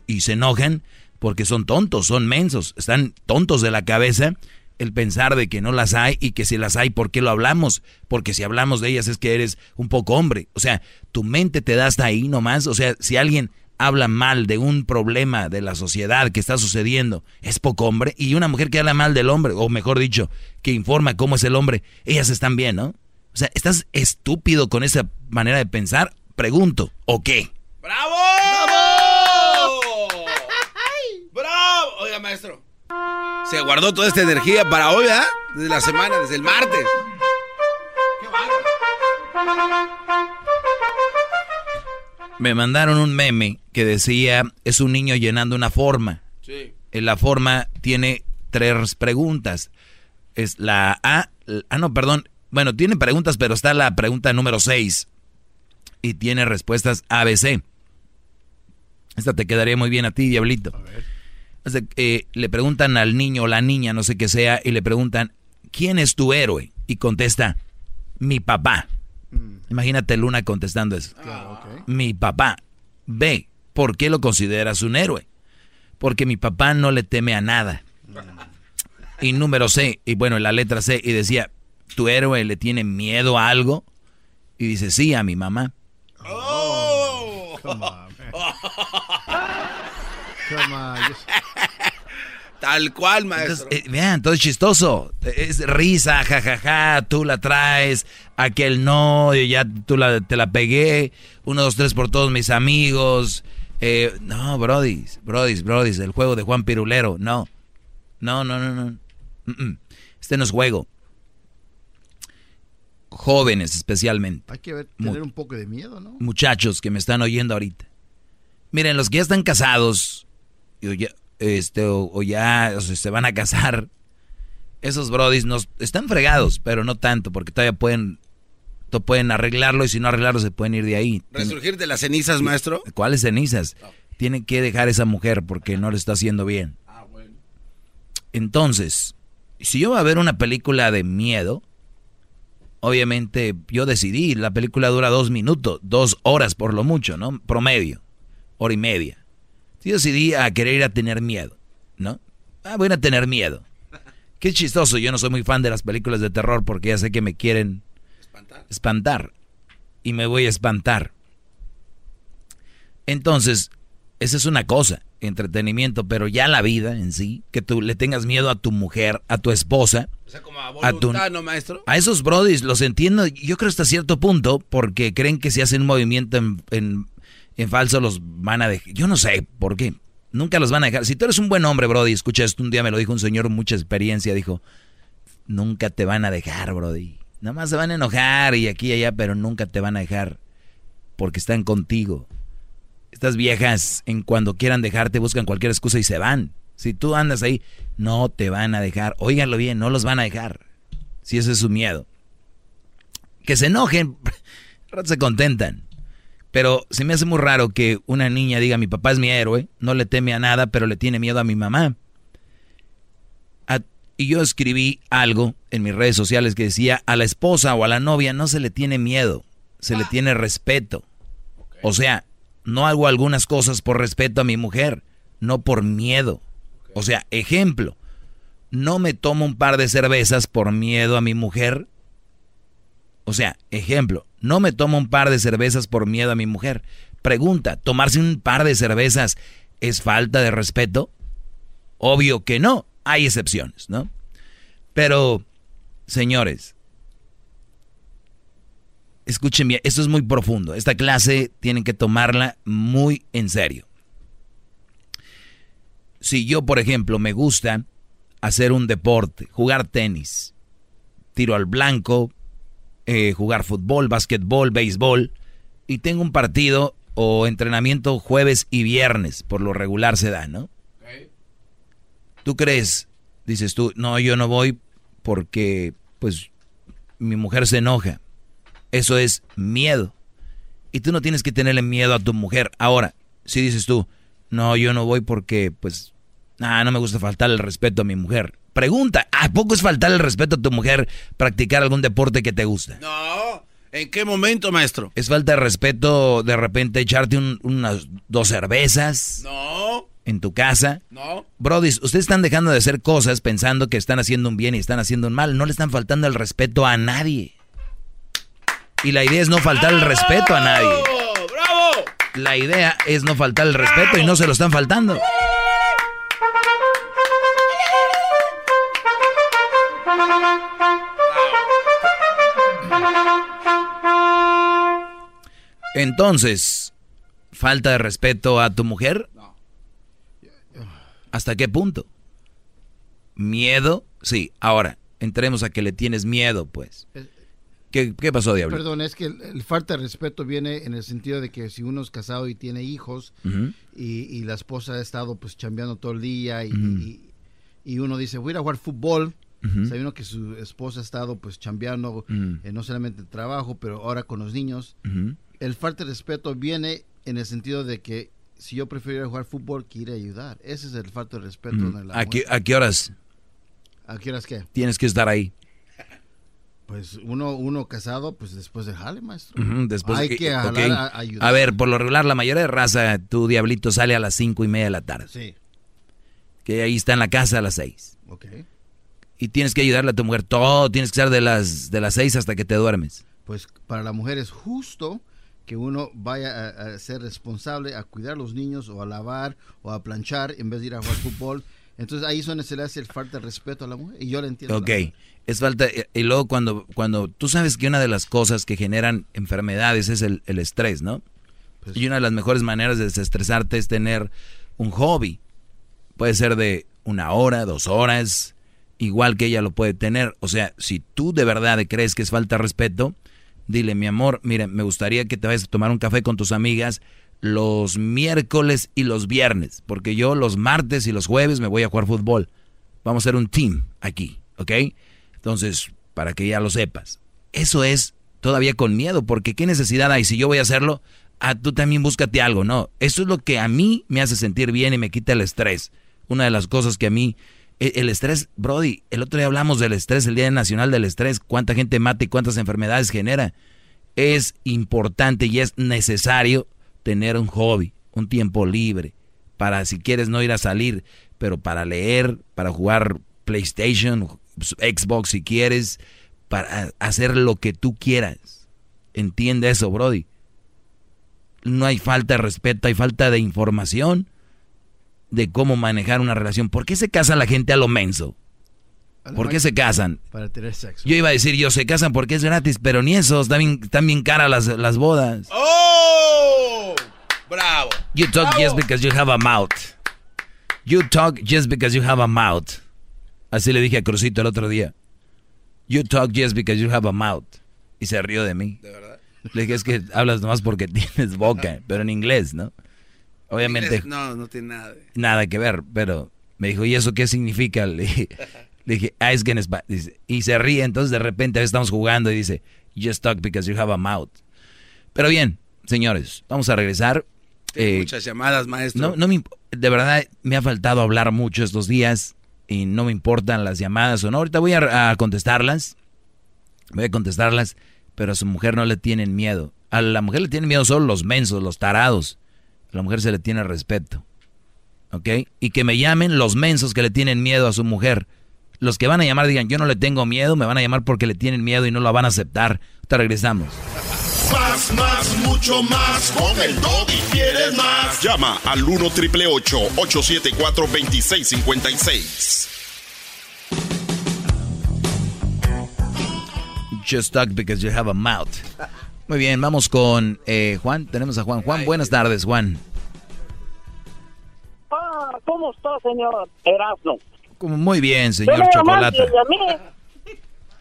Y se enojan porque son tontos, son mensos. Están tontos de la cabeza el pensar de que no las hay y que si las hay, ¿por qué lo hablamos? Porque si hablamos de ellas es que eres un poco hombre. O sea, tu mente te da hasta ahí nomás. O sea, si alguien habla mal de un problema de la sociedad que está sucediendo, es poco hombre. Y una mujer que habla mal del hombre, o mejor dicho, que informa cómo es el hombre, ellas están bien, ¿no? O sea, ¿estás estúpido con esa manera de pensar? Pregunto, ¿o qué? ¡Bravo! ¡Bravo! [LAUGHS] ¡Bravo! Oiga, maestro. Se guardó toda esta energía para hoy, ¿ah? Desde la semana, desde el martes. ¡Qué me mandaron un meme que decía, es un niño llenando una forma. Sí. En la forma tiene tres preguntas. Es la A, ah no, perdón, bueno, tiene preguntas, pero está la pregunta número 6 y tiene respuestas ABC. Esta te quedaría muy bien a ti, diablito. A ver. Eh, le preguntan al niño o la niña, no sé qué sea, y le preguntan, ¿quién es tu héroe? Y contesta, mi papá. Mm. Imagínate Luna contestando eso. Mi papá. B. ¿Por qué lo consideras un héroe? Porque mi papá no le teme a nada. Y número C, y bueno, la letra C, y decía, ¿tu héroe le tiene miedo a algo? Y dice, sí, a mi mamá. Oh. Tal cual, maestro. Entonces, eh, vean, todo es chistoso. Es risa, jajaja, tú la traes, aquel no, yo ya tú la, te la pegué, uno, dos, tres por todos mis amigos. Eh, no, brodis, brodis, brodis, el juego de Juan Pirulero, no. No, no, no, no. Mm, mm. Este no es juego. Jóvenes especialmente. Hay que ver- tener un poco de miedo, ¿no? Muchachos que me están oyendo ahorita. Miren, los que ya están casados o ya, este, o, o ya o sea, se van a casar, esos brodis nos, están fregados, pero no tanto, porque todavía pueden, pueden arreglarlo y si no arreglarlo se pueden ir de ahí. ¿Resurgir de las cenizas, maestro? ¿Cuáles cenizas? Tienen que dejar a esa mujer porque no le está haciendo bien. Entonces, si yo voy a ver una película de miedo, obviamente yo decidí, la película dura dos minutos, dos horas por lo mucho, ¿no? Promedio, hora y media. Si yo decidí a querer ir a tener miedo, ¿no? Ah, voy a tener miedo. Qué chistoso, yo no soy muy fan de las películas de terror porque ya sé que me quieren espantar. Y me voy a espantar. Entonces, esa es una cosa, entretenimiento, pero ya la vida en sí, que tú le tengas miedo a tu mujer, a tu esposa, O sea, como a a tu- voluntad, ¿no, maestro? a esos brodis los entiendo, yo creo hasta cierto punto, porque creen que si hacen un movimiento en, en- en falso los van a dejar. Yo no sé por qué. Nunca los van a dejar. Si tú eres un buen hombre, brody, escucha esto, un día me lo dijo un señor mucha experiencia, dijo, nunca te van a dejar, brody. Nada más se van a enojar y aquí y allá, pero nunca te van a dejar porque están contigo. Estas viejas, en cuando quieran dejarte, buscan cualquier excusa y se van. Si tú andas ahí, no te van a dejar. Óiganlo bien, no los van a dejar. Si ese es su miedo. Que se enojen, [LAUGHS] rato se contentan. Pero se me hace muy raro que una niña diga, mi papá es mi héroe, no le teme a nada, pero le tiene miedo a mi mamá. Y yo escribí algo en mis redes sociales que decía, a la esposa o a la novia no se le tiene miedo, se le tiene respeto. O sea, no hago algunas cosas por respeto a mi mujer, no por miedo. O sea, ejemplo, no me tomo un par de cervezas por miedo a mi mujer. O sea, ejemplo, no me tomo un par de cervezas por miedo a mi mujer. Pregunta, ¿tomarse un par de cervezas es falta de respeto? Obvio que no, hay excepciones, ¿no? Pero, señores, escuchen bien, esto es muy profundo. Esta clase tienen que tomarla muy en serio. Si yo, por ejemplo, me gusta hacer un deporte, jugar tenis, tiro al blanco, eh, jugar fútbol, básquetbol, béisbol, y tengo un partido o entrenamiento jueves y viernes, por lo regular se da, ¿no? ¿Tú crees? Dices tú, no, yo no voy porque, pues, mi mujer se enoja. Eso es miedo. Y tú no tienes que tenerle miedo a tu mujer. Ahora, si dices tú, no, yo no voy porque, pues, ah, no me gusta faltar el respeto a mi mujer. Pregunta, ¿a poco es faltar el respeto a tu mujer practicar algún deporte que te gusta? No. ¿En qué momento, maestro? ¿Es falta de respeto de repente echarte un- unas dos cervezas No. En tu casa? No. Brody, ustedes están dejando de hacer cosas pensando que están haciendo un bien y están haciendo un mal. No le están faltando el respeto a nadie. Y la idea es no faltar el respeto a nadie. ¡Bravo! La idea es no faltar el respeto y no se lo están faltando. Entonces, ¿falta de respeto a tu mujer? ¿Hasta qué punto? ¿Miedo? Sí, ahora, entremos a que le tienes miedo, pues. ¿Qué, qué pasó, Diablo? Perdón, es que el, el falta de respeto viene en el sentido de que si uno es casado y tiene hijos y, y la esposa ha estado pues chambeando todo el día y, y- y uno dice voy a ir a jugar fútbol, uno que su esposa ha estado pues chambeando eh, no solamente en trabajo pero ahora con los niños. El falta de respeto viene en el sentido de que si yo prefiero ir a jugar fútbol que ir a ayudar. Ese es el falta de respeto. Ujú. de la ¿A qué, mujer. ¿A qué horas ¿A qué horas qué? tienes que estar ahí? Pues uno, uno casado, pues después de jale, maestro. Ujú, después Hay que- que jalar a ayudar. A ver, por lo regular, la mayoría de raza, tu diablito sale a las cinco y media de la tarde. Sí, Que ahí está en la casa a las seis. ok. Y tienes que ayudarle a tu mujer todo, tienes que estar de las, de las seis hasta que te duermes. Pues para la mujer es justo que uno vaya a, a ser responsable, a cuidar a los niños o a lavar o a planchar en vez de ir a jugar fútbol. Entonces ahí es donde se le hace el falta de respeto a la mujer y yo le entiendo. Ok, es falta, y luego cuando, cuando tú sabes que una de las cosas que generan enfermedades es el, el estrés, ¿no? Pues y una de las mejores maneras de desestresarte es tener un hobby. Puede ser de una hora, dos horas, igual que ella lo puede tener. O sea, si tú de verdad crees que es falta de respeto, dile, mi amor, mire, me gustaría que te vayas a tomar un café con tus amigas los miércoles y los viernes, porque yo los martes y los jueves me voy a jugar fútbol. Vamos a hacer un team aquí, ¿ok? Entonces, para que ya lo sepas. Eso es todavía con miedo, porque ¿qué necesidad hay? Si yo voy a hacerlo, ah, tú también búscate algo, ¿no? Eso es lo que a mí me hace sentir bien y me quita el estrés. Una de las cosas que a mí, el, estrés, Brody, el otro día hablamos del estrés, el Día Nacional del Estrés, cuánta gente mata y cuántas enfermedades genera. Es importante y es necesario tener un hobby, un tiempo libre, para si quieres no ir a salir, pero para leer, para jugar PlayStation, Xbox si quieres, para hacer lo que tú quieras. Entiende eso, Brody. No hay falta de respeto, hay falta de información de cómo manejar una relación. ¿Por qué se casa la gente a lo menso? ¿Por qué se casan? Para tener sexo. Yo iba a decir, yo se casan porque es gratis, pero ni eso, están bien, están bien caras las, las bodas. ¡Oh! Bravo. You talk Bravo. just because you have a mouth. You talk just because you have a mouth. Así le dije a Crucito el otro día. You talk just because you have a mouth. Y se rió de mí. De verdad. Le dije, es que hablas nomás porque [LAUGHS] tienes boca, pero en inglés, ¿no? Obviamente, No, no tiene nada. nada que ver, pero me dijo, ¿y eso qué significa? [LAUGHS] Le dije, le dije ah, es que en Espa-". Dice, Y se ríe, entonces de repente estamos jugando y dice, you just talk because you have a mouth. Pero bien, señores, vamos a regresar. Eh, Muchas llamadas, maestro. no, no me, de verdad me ha faltado hablar mucho estos días y no me importan las llamadas o no. Ahorita voy a, a contestarlas, voy a contestarlas, pero a su mujer no le tienen miedo. A la mujer le tienen miedo solo los mensos, los tarados. La mujer se le tiene respeto. ¿Ok? Y que me llamen los mensos que le tienen miedo a su mujer. Los que van a llamar digan, yo no le tengo miedo, me van a llamar porque le tienen miedo y no lo van a aceptar. Ahorita regresamos. Más, más, mucho más. Con el y quieres más. Llama al 1 triple 874 2656. Just talk because you have a mouth. Muy bien, vamos con eh, Juan. Tenemos a Juan. Juan, buenas tardes, Juan. Ah, ¿cómo está, señor Erasmo? Como muy bien, señor Pero, Chocolata. además, y a mí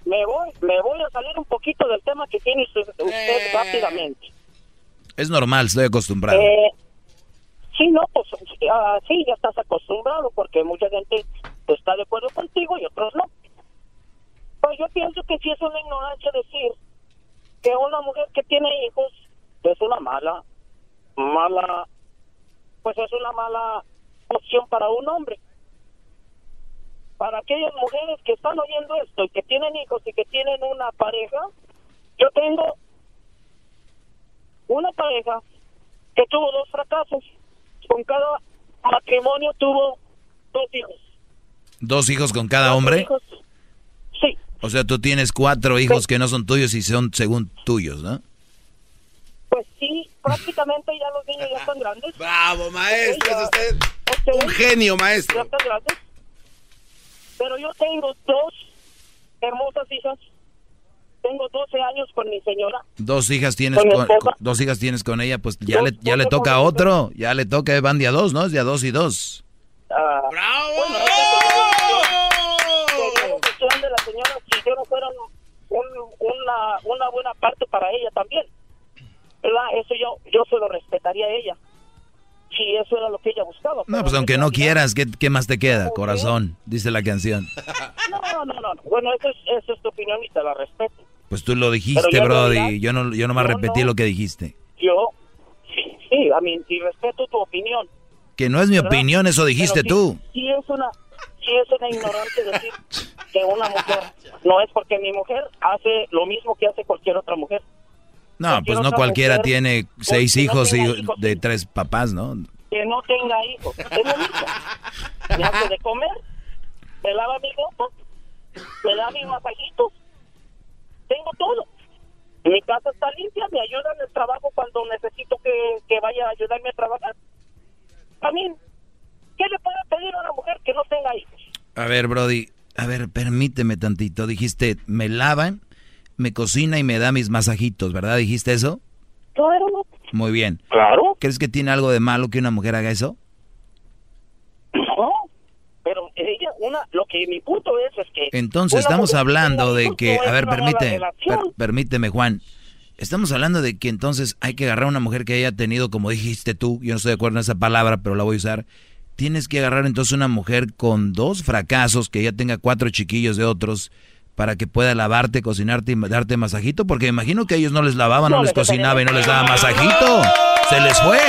me voy, me voy a salir un poquito del tema que tiene usted, usted rápidamente. Es normal, estoy acostumbrado. Eh, sí, no, pues ah, sí, ya estás acostumbrado porque mucha gente está de acuerdo contigo y otros no. Pues yo pienso que sí es una ignorancia decir que una mujer que tiene hijos es una mala, mala, pues es una mala opción para un hombre. Para aquellas mujeres que están oyendo esto y que tienen hijos y que tienen una pareja, yo tengo una pareja que tuvo dos fracasos. Con cada matrimonio tuvo dos hijos. ¿Dos hijos con cada hombre? Hijos. O sea, tú tienes cuatro hijos que no son tuyos y son según tuyos, ¿no? Pues sí, prácticamente ya los niños ya están grandes. [LAUGHS] Bravo, maestro, Ya- es usted un genio, Ya maestro. están grandes. Pero yo tengo dos hermosas hijas. Tengo 12 años con mi señora. Dos hijas tienes Con con, dos hijas tienes con ella, pues ya Dos- le, ya le toca a otro, ya le toca, van de a dos, ¿no? Es de a dos y dos. Ah, bueno, eso que- que- que cuestión de la señora, si yo no fuera un- una, una buena parte para ella también. ¿Verdad? Eso yo, yo se lo respetaría a ella. Si eso era lo que ella buscaba. No, pues aunque no quieras, ¿qué, qué más te queda? Corazón, dice la canción. No, no, no, no. Bueno, eso es, eso es tu opinión y te la respeto. Pues tú lo dijiste, Brody, yo no, yo nomás yo repetí no. lo que dijiste. Yo, sí, sí, a mí, y respeto tu opinión. Que no es mi ¿verdad? opinión, eso dijiste tú. Sí es una, sí es una ignorante decir que una mujer no es porque mi mujer hace lo mismo que hace cualquier otra mujer. No, cualquier pues no cualquiera mujer, tiene seis no hijos tenga y hijos, de tres papás, ¿no? Que no tenga hijos, es lo mismo. Me hace de comer, me lava mi ropa, me da mis masajitos, tengo todo. Mi casa está limpia, me ayuda en el trabajo cuando necesito que, que vaya a ayudarme a trabajar. También. ¿Qué le puede pedir a una mujer que no tenga hijos? A ver, Brody, a ver, permíteme tantito. Dijiste, me lavan, me cocina y me da mis masajitos, ¿verdad? ¿Dijiste eso? Claro. Muy bien. Claro. ¿Crees que tiene algo de malo que una mujer haga eso? No, pero ella, una, lo que mi punto es, es que... Entonces estamos hablando de que, a ver, relación. per- permíteme, Juan. Estamos hablando de que entonces hay que agarrar a una mujer que haya tenido, como dijiste tú, yo no estoy de acuerdo en esa palabra, pero la voy a usar. Tienes que agarrar entonces una mujer con dos fracasos, que ya tenga cuatro chiquillos de otros, para que pueda lavarte, cocinarte y darte masajito, porque imagino que a ellos no les lavaban, no, No, les cocinaba y no les daba masajito. Se les fue.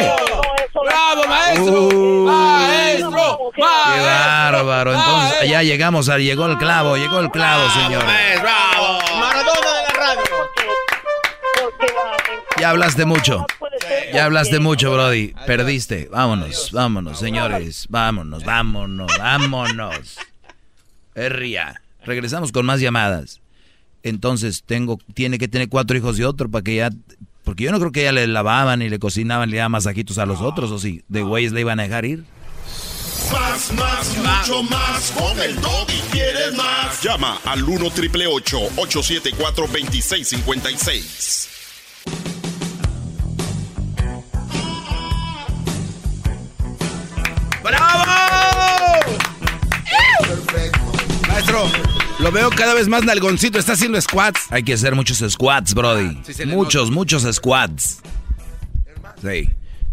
¡Bravo, maestro! ¡Maestro! Qué bárbaro. Entonces, ya llegamos, a, llegó el clavo, llegó el clavo, señores. Ya hablaste mucho. Ya hablaste mucho, Brody. Perdiste. Vámonos, vámonos, señores. Vámonos, vámonos, vámonos. Herria. Regresamos con más llamadas. Entonces, tengo, tiene que tener cuatro hijos y otro para que ya. Porque yo no creo que ella le lavaban y le cocinaban, le daban masajitos a los otros, o sí. De güeyes le iban a dejar ir. Más, más, mucho más. Con el y quieres más. Llama al 1 triple 874 2656. ¡Bravo! Maestro, lo veo cada vez más nalgoncito, está haciendo squats. Hay que hacer muchos squats, Brody. sí muchos, muchos squats. Sí.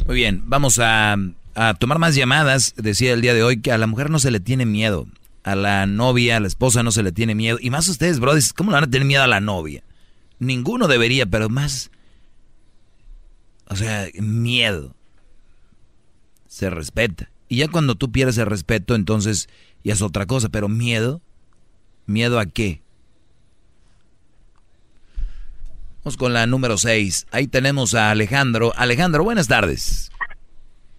Muy bien, vamos a, a tomar más llamadas. Decía el día de hoy que a la mujer no se le tiene miedo. A la novia, a la esposa no se le tiene miedo. Y más ustedes, Brody, ¿cómo le van a tener miedo a la novia? Ninguno debería, pero más... O sea, miedo. Se respeta. Y ya cuando tú pierdes el respeto, entonces ya es otra cosa. Pero miedo, ¿miedo a qué? Vamos con la número 6. Ahí tenemos a Alejandro. Alejandro, buenas tardes.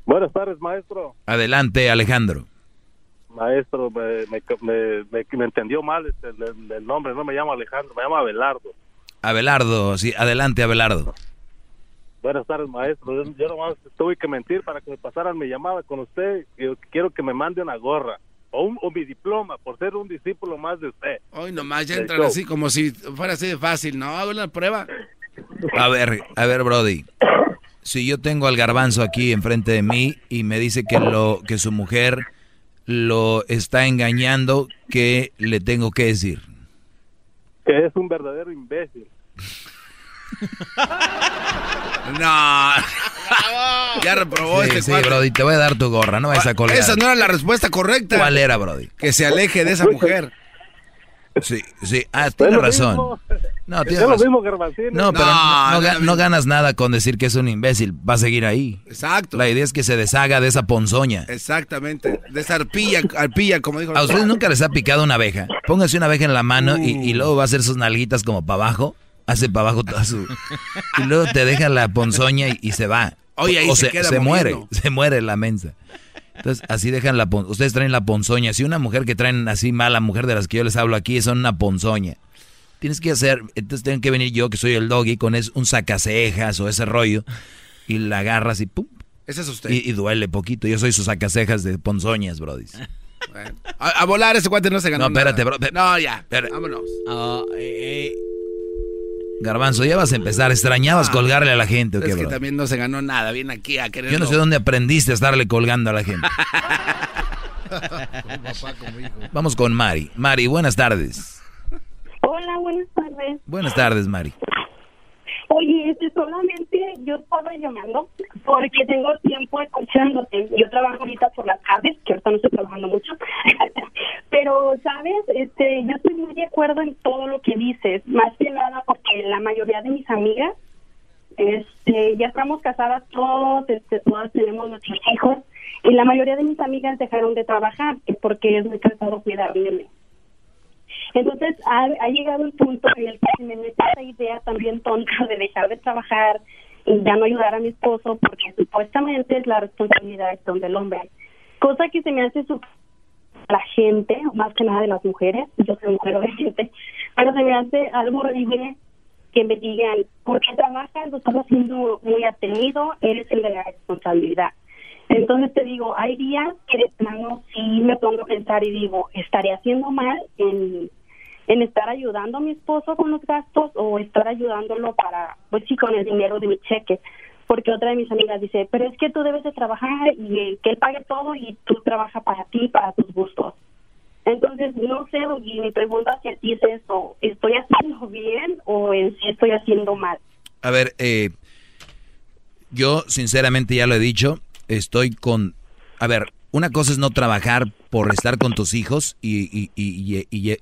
Buenas tardes, maestro. Adelante, Alejandro. Maestro, me, me, me- entendió mal este, el, el- el nombre, no me llamo Alejandro, me llamo Abelardo. Abelardo, sí, adelante, Abelardo. Buenas tardes, maestro. Yo, nomás tuve que mentir para que me pasaran mi llamada con usted. Yo quiero que me mande una gorra o, un- o mi diploma por ser un discípulo más de usted. Hoy nomás ya entran así como si fuera así de fácil. No, hago la prueba. A ver, a ver, Brody. Si yo tengo al garbanzo aquí enfrente de mí y me dice que lo que su mujer lo está engañando, ¿qué le tengo que decir? Que es un verdadero imbécil. No. ya reprobó Sí, este sí. Brody, te voy a dar tu gorra, no vayas a colgar. Esa no era la respuesta correcta. ¿Cuál era, Brody? Que se aleje de esa mujer. Sí, sí, ah, tienes lo razón. mismo. No, Es tienes razón. mismo. No, pero No, ganas nada con decir que es un imbécil. Va a seguir ahí. Exacto. La idea es que se deshaga de esa ponzoña. Exactamente. De esa arpilla, arpilla, como dijo. ¿A ustedes nunca les ha picado una abeja? Póngase una abeja en la mano y, y luego va a hacer sus nalguitas como para abajo. Hace para abajo toda su... Y luego te deja la ponzoña y, y se va. Oye, ahí o se se, queda se muere, [LAUGHS] se muere la mensa. Entonces, así dejan la pon- Ustedes traen la ponzoña. Si una mujer que traen así mala mujer de las que yo les hablo aquí, son una ponzoña. Tienes que hacer, entonces tengo que venir yo, que soy el doggy, con es, un sacacejas o ese rollo, y la agarras y pum. Ese es usted. Y, y duele poquito. Yo soy sus sacacejas de ponzoñas, brody. Bueno, a, a volar ese cuate no se ganó. No, espérate, nada. bro. No, ya. Espera. Vámonos. Garbanzo, ya vas a empezar. ¿Extrañabas colgarle a la gente o qué, Ah. es que bro? también no se ganó nada. Viene aquí a querer. Yo no sé dónde aprendiste a estarle colgando a la gente. Vamos con Mari. Mari, buenas tardes. Hola, buenas tardes. Buenas tardes, Mari. Oye, este, solamente yo estaba llamando porque tengo tiempo escuchándote. Yo trabajo ahorita por las tardes, que ahorita no estoy trabajando mucho. [LAUGHS] Pero, ¿sabes? Este, yo estoy muy de acuerdo en todo lo que dices. Más que nada porque la mayoría de mis amigas este, ya estamos casadas todos, este, todas tenemos nuestros hijos. Y la mayoría de mis amigas dejaron de trabajar porque es muy cansado cuidar de mí. Entonces ha, llegado un punto en el que se me mete esa idea también tonta de dejar de trabajar y ya no ayudar a mi esposo porque supuestamente es la responsabilidad del hombre. Cosa que se me hace su la gente, más que nada de las mujeres, yo soy mujer [LAUGHS] obviamente, pero se me hace algo horrible que me digan, ¿por qué trabajas? Lo estás haciendo muy atenido, eres el de la responsabilidad. Entonces te digo, hay días que de plano sí me pongo a pensar y digo, ¿estaré haciendo mal en, en estar ayudando a mi esposo con los gastos o estar ayudándolo para, pues sí, con el dinero de mi cheque? Porque otra de mis amigas dice, pero es que tú debes de trabajar y que él pague todo y tú trabajas para ti, para tus gustos. Entonces, no sé, y mi pregunta hacia ti es eso, ¿estoy haciendo bien o en sí estoy haciendo mal? A ver, eh, yo sinceramente ya lo he dicho, estoy con... A ver, una cosa es no trabajar por estar con tus hijos y,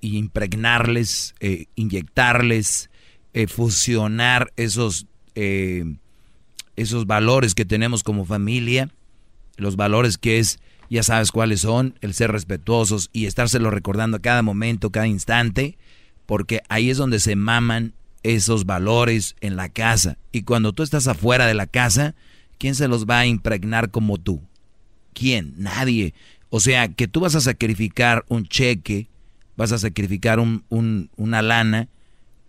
impregnarles, eh, inyectarles, eh, fusionar esos, esos valores que tenemos como familia, los valores que es ya sabes cuáles son, el ser respetuosos y estárselo recordando a cada momento, cada instante, porque ahí es donde se maman esos valores en la casa. Y cuando tú estás afuera de la casa, ¿quién se los va a impregnar como tú? ¿Quién? Nadie. O sea, que tú vas a sacrificar un cheque, vas a sacrificar un, una lana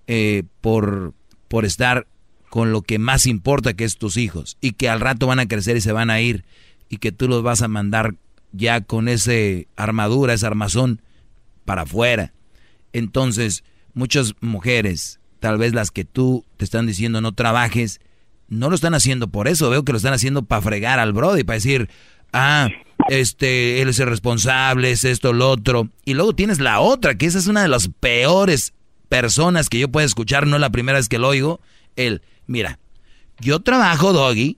eh, por, por estar con lo que más importa que es tus hijos y que al rato van a crecer y se van a ir y que tú los vas a mandar ya con ese armadura, ese armazón para afuera. Entonces, muchas mujeres, tal vez las que tú te están diciendo no trabajes, no lo están haciendo por eso, veo que lo están haciendo para fregar al Brody, para decir, ah, este, él es el responsable, es esto, lo otro. Y luego tienes la otra, que esa es una de las peores personas que yo puedo escuchar, no la primera vez que lo oigo. Él, mira, yo trabajo, Doggy,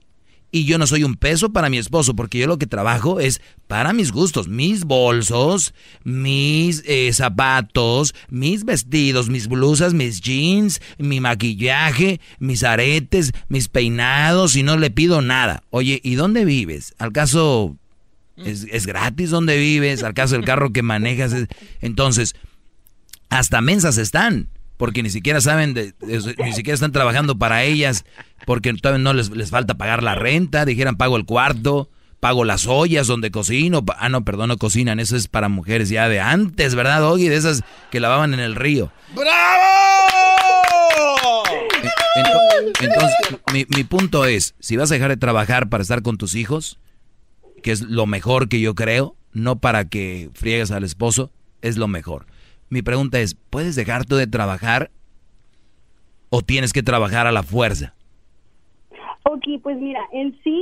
y yo no soy un peso para mi esposo, porque yo lo que trabajo es para mis gustos, mis bolsos, mis eh, zapatos, mis vestidos, mis blusas, mis jeans, mi maquillaje, mis aretes, mis peinados y no le pido nada. Oye, ¿y dónde vives? ¿Al caso es, gratis donde vives? ¿Al caso el carro que manejas? Entonces, hasta mensas están porque ni siquiera saben, de, ni siquiera están trabajando para ellas, porque todavía no les, les falta pagar la renta, dijeran pago el cuarto, pago las ollas donde cocino, ah no, perdón, no cocinan, eso es para mujeres ya de antes, ¿verdad, Doggy? De esas que lavaban en el río. ¡Bravo! Entonces, mi, mi punto es, si vas a dejar de trabajar para estar con tus hijos, que es lo mejor que yo creo, no para que friegues al esposo, es lo mejor. Mi pregunta es, ¿puedes dejar tú de trabajar o tienes que trabajar a la fuerza? Ok, pues mira, en sí,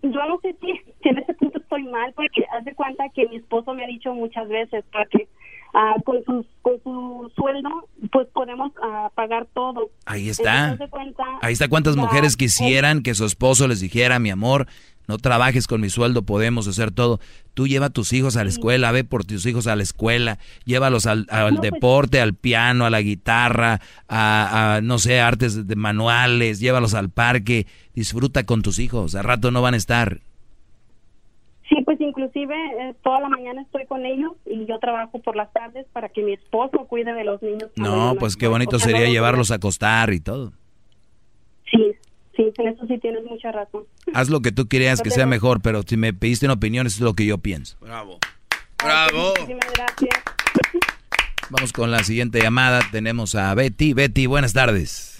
yo no sé si, en ese punto estoy mal, porque haz de cuenta que mi esposo me ha dicho muchas veces que ah, con, su, con su sueldo, pues podemos ah, pagar todo. Ahí está. Ahí está cuántas mujeres quisieran que su esposo les dijera, mi amor, no trabajes con mi sueldo, podemos hacer todo. Tú lleva a tus hijos a la escuela, ve por tus hijos a la escuela, llévalos al, al pues deporte, al piano, a la guitarra, a, no sé, artes de manuales, llévalos al parque, disfruta con tus hijos, a rato no van a estar. Sí, pues inclusive eh, toda la mañana estoy con ellos y yo trabajo por las tardes para que mi esposo cuide de los niños. No, pues qué bonito sería llevarlos a acostar y todo. Sí, Sí, en eso sí tienes mucha razón. Haz lo que tú quieras que sea mejor, pero si me pediste una opinión, eso es lo que yo pienso. Bravo. Bravo. Muchísimas gracias. Vamos con la siguiente llamada. Tenemos a Betty. Betty, buenas tardes.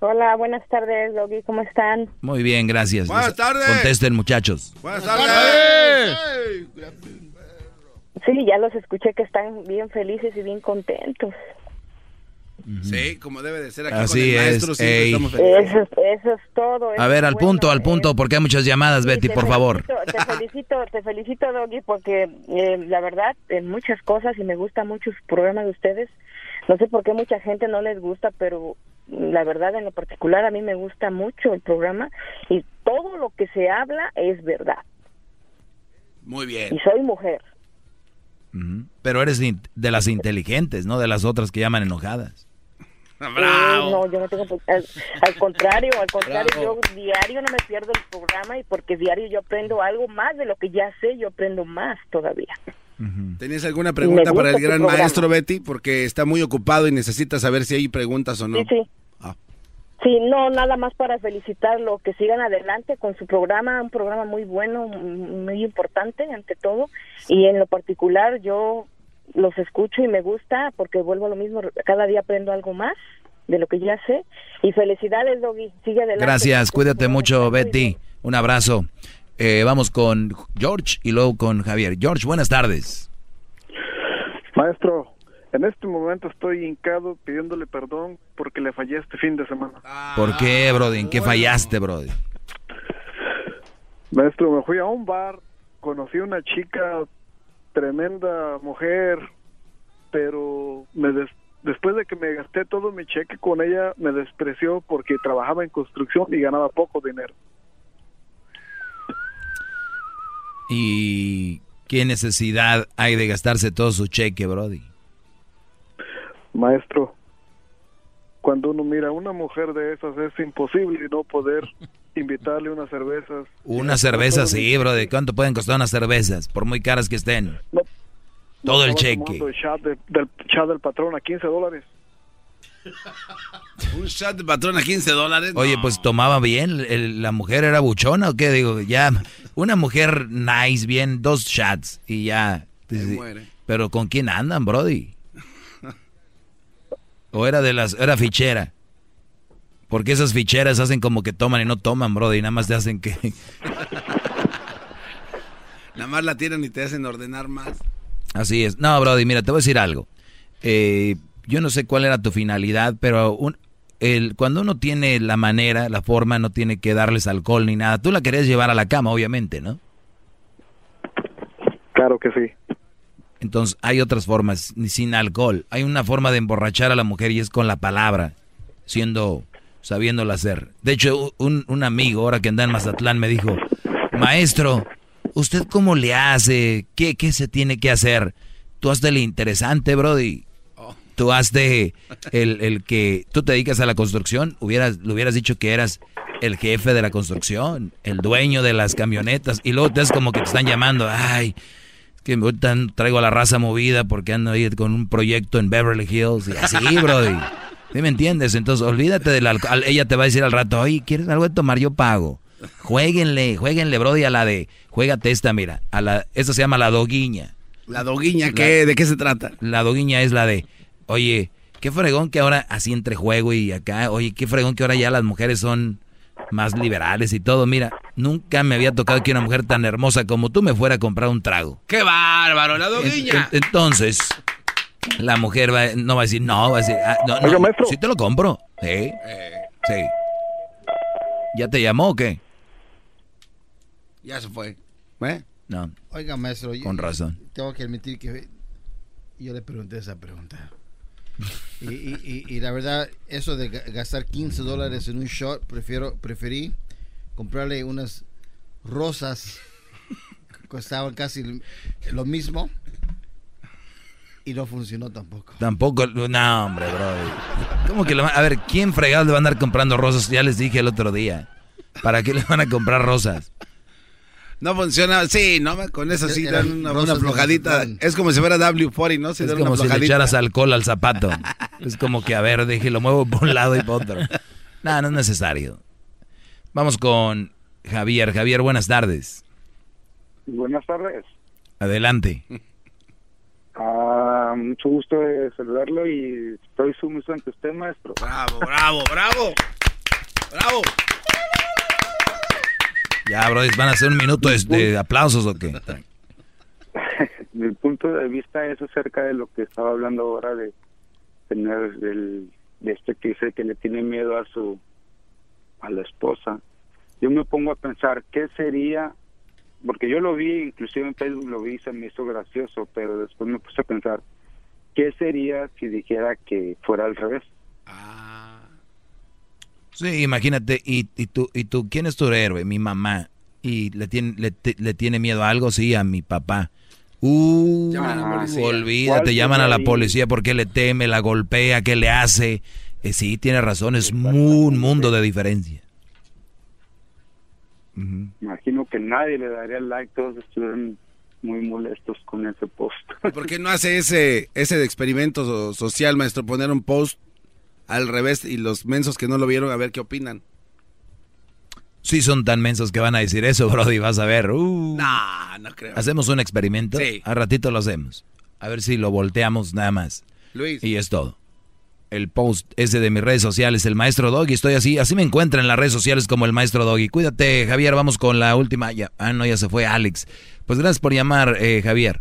Hola, buenas tardes, Doggy. ¿Cómo están? Muy bien, gracias. Buenas tardes. Contesten, muchachos. Buenas tardes. Sí, ya los escuché que están bien felices y bien contentos. Sí, como debe de ser aquí Así con el maestro, es, siempre estamos. Eso, es- eso es todo. eso A ver, al bueno, punto, al eh. punto, porque hay muchas llamadas, Betty, por favor. Te felicito, te felicito, Doggy, porque eh, la verdad, en muchas cosas, y me gusta mucho su programa de ustedes, no sé por qué mucha gente no les gusta, pero la verdad, en lo particular, a mí me gusta mucho el programa, y todo lo que se habla es verdad. Muy Y bien. soy mujer. Pero eres de las inteligentes, no de las otras que llaman enojadas. [LAUGHS] Eh, no, yo no tengo... Al, al contrario, al contrario, Bravo. yo diario no me pierdo el programa, y porque diario yo aprendo algo más de lo que ya sé, yo aprendo más todavía. ¿Tenías alguna pregunta para el gran programa. maestro Betty? Porque está muy ocupado y necesita saber si hay preguntas o no. Sí, sí. Ah. Sí, no, nada más para felicitarlo, que sigan adelante con su programa, un programa muy bueno, muy importante ante todo, y en lo particular yo los escucho y me gusta porque vuelvo a lo mismo, cada día aprendo algo más de lo que ya sé, y felicidades, Doggy, sigue adelante. Gracias, cuídate mucho, Betty. Un abrazo. Eh, vamos con George y luego con Javier. George, buenas tardes. Maestro, en este momento estoy hincado pidiéndole perdón porque le fallé este fin de semana. ¿Por qué, Brody? ¿En qué fallaste, Brody? Maestro, me fui a un bar, conocí una chica, tremenda mujer, pero me des- después de que me gasté todo mi cheque con ella, me despreció porque trabajaba en construcción y ganaba poco dinero. ¿Y qué necesidad hay de gastarse todo su cheque, Brody? Maestro, cuando uno mira a una mujer de esas es imposible no poder [LAUGHS] invitarle unas cervezas. Una cerveza, sí, Brody. ¿Cuánto pueden costar unas cervezas? Por muy caras que estén. Todo el cheque. el chat de- del chat del patrón a 15 dólares. [LAUGHS] Un shot de patrón a 15 dólares. Oye, pues tomaba bien. el- ¿La mujer era buchona o qué? Digo, ya. Una mujer nice, bien, dos shots y ya. Muere. Pero ¿con quién andan, Brody? ¿O era de las. Era fichera? Porque esas ficheras hacen como que toman y no toman, Brody. Y nada más te hacen que. [LAUGHS] Nada más la tiran y te hacen ordenar más. Así es. No, Brody, mira, te voy a decir algo. Eh, yo no sé cuál era tu finalidad, pero un- el, cuando uno tiene la manera, la forma, no tiene que darles alcohol ni nada. Tú la querías llevar a la cama, obviamente, ¿no? Claro que sí. Entonces hay otras formas, ni sin alcohol. Hay una forma de emborrachar a la mujer y es con la palabra, siendo, sabiéndola hacer. De hecho, un, un amigo, ahora que anda en Mazatlán, me dijo, maestro, ¿usted cómo le hace? ¿Qué, qué se tiene que hacer? Tú hazte el interesante, Brody. Tú hazte el, el que tú te dedicas a la construcción, hubieras, le hubieras dicho que eras el jefe de la construcción, el dueño de las camionetas, y luego te es como que te están llamando, ay, es que ahorita traigo a la raza movida porque ando ahí con un proyecto en Beverly Hills y así, Brody. ¿Sí me entiendes? Entonces, olvídate del alcohol. Ella te va a decir al rato, oye, ¿quieres algo de tomar? Yo pago. Jueguenle, jueguenle, Brody, a la de, juégate esta, mira, a la, esta se llama la doguiña. ¿La doguiña qué? ¿De qué se trata? La doguiña es la de, oye, qué fregón que ahora, así entre juego y acá, oye, qué fregón que ahora ya las mujeres son más liberales y todo. Mira, nunca me había tocado que una mujer tan hermosa como tú me fuera a comprar un trago. ¡Qué bárbaro, la En- en- entonces, la mujer va, no va a decir, no, va a decir, ah, no, no, maestro. sí te lo compro. Sí, sí. ¿Ya te llamó o qué? Ya se fue. ¿Eh? No, Oiga, maestro. yo- con razón. Tengo que admitir que yo le pregunté esa pregunta. [LAUGHS] Y, y- la verdad, eso de ga- gastar 15 dólares en un shot, prefiero, preferí comprarle unas rosas que costaban casi lo mismo y no funcionó tampoco. Tampoco, no, hombre, bro. ¿Cómo que le va- A ver, ¿quién fregado le va a andar comprando rosas? Ya les dije el otro día. ¿Para qué le van a comprar rosas? No funciona. Sí, no, con eso sí dan una, una flojadita. Es como si fuera W40, ¿no? Se Es como una si le echaras alcohol al zapato. Es como que, a ver, dije, lo muevo por un lado y por otro. No, no es necesario. Vamos con Javier. Javier, buenas tardes. Buenas tardes. Adelante. Ah, mucho gusto de saludarlo y estoy sumiso ante usted, maestro. Bravo, bravo, bravo. Bravo. Ya, bro, ¿van a hacer un minuto de, de aplausos o qué? [LAUGHS] Mi punto de vista es acerca de lo que estaba hablando ahora de tener el, de este que dice que le tiene miedo a su a la esposa. Yo me pongo a pensar qué sería porque yo lo vi, inclusive en Facebook lo vi se me hizo gracioso, pero después me puse a pensar qué sería si dijera que fuera al revés. Sí, imagínate, y, y tú, y tú, ¿quién es tu héroe? Mi mamá. ¿Y le tiene, le, te- le tiene miedo a algo? Sí, a mi papá. Uh, Llaman a la policía. olvídate, ¿Cuál llaman a la policía porque le teme, la golpea, ¿qué le hace? Eh, sí, tiene razón, es un mundo de diferencia. Imagino que nadie le daría like, todos estuvieran muy molestos con ese post. ¿Por qué no hace ese, ese experimento so- social, maestro? Poner un post al revés y los mensos que no lo vieron a ver qué opinan. Sí son tan mensos que van a decir eso, [LAUGHS] Brody, vas a ver. Uh. No, no creo. ¿Hacemos un experimento? Sí. Al ratito lo hacemos. A ver si lo volteamos nada más. Luis. Y es todo. el post ese de mis redes sociales, el maestro Doggy. Estoy así, así me encuentran en las redes sociales como el maestro Doggy. Cuídate, Javier. Vamos con la última. Ya, ah, no, ya se fue Alex. Pues gracias por llamar, eh, Javier.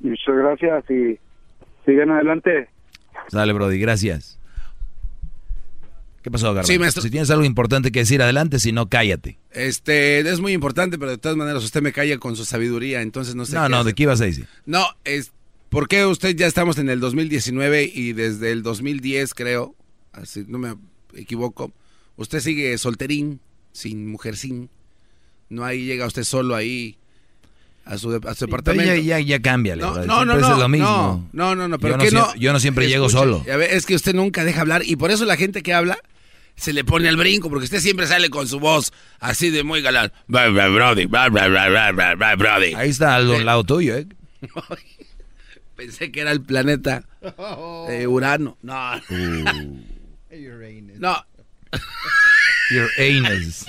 Muchas gracias y sigan adelante. Sale, Brody, gracias. ¿Qué pasó, Garbanzo? Sí, maestro. Si tienes algo importante que decir, adelante, si no, cállate. Este, es muy importante, pero de todas maneras usted me calla con su sabiduría, entonces no sé. No, qué no, hacer. ¿de qué ibas a decir? No, es porque usted ya estamos en el 2019 y desde el 2010, creo, así no me equivoco, usted sigue solterín, sin mujercín. No ahí llega usted solo ahí a su, a su departamento. ya, ya, ya cámbiale. No, no, Siempre no, es no, lo mismo. no, no, no, pero yo no, ¿qué no? yo no siempre llego Escuche, solo. ya ve, es que usted nunca deja hablar y por eso la gente que habla se le pone al brinco, porque usted siempre sale con su voz así de muy galán. Bra, bra, Brody, bra, Brody. Ahí está al un lado tuyo, ¿eh? [LAUGHS] Pensé que era el planeta eh, Urano. No. No. Your anus.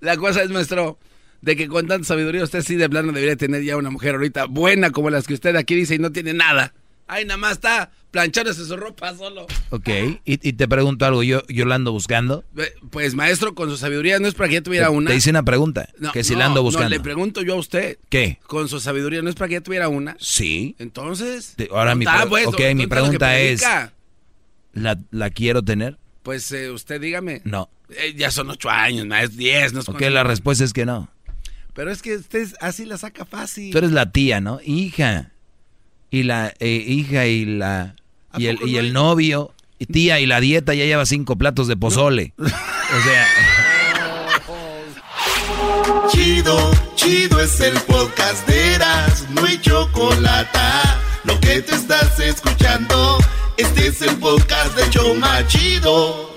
La cosa es, maestro, de que con tanta sabiduría usted sí de plano debería tener ya una mujer ahorita buena como las que usted aquí dice y no tiene nada. Ay, nada más está planchándose su ropa solo. Ok, y, y te pregunto algo, yo, yo la ando buscando. Pues, maestro, con su sabiduría no es para que ya tuviera Te, una. te hice una pregunta, No, que si no, la ando no, buscando. le pregunto yo a usted. ¿Qué? Con su sabiduría no es para que ya tuviera una. Sí. Entonces. Te- ahora mi, Ah, pre- pues, ok, entonces mi pregunta es. ¿la, ¿la quiero tener? Pues eh, usted dígame. No. Eh, ya son ocho años, más diez, no sé Ok, cuánto. la respuesta es que no. Pero es que usted así la saca fácil. Tú eres la tía, ¿no? Hija. Y la eh, hija y la y el, y el novio, y tía y la dieta ya lleva cinco platos de pozole. O sea, [LAUGHS] Chido, chido es el podcast de Eras, no hay chocolate. Lo que te estás escuchando, este es el podcast de Choma Chido.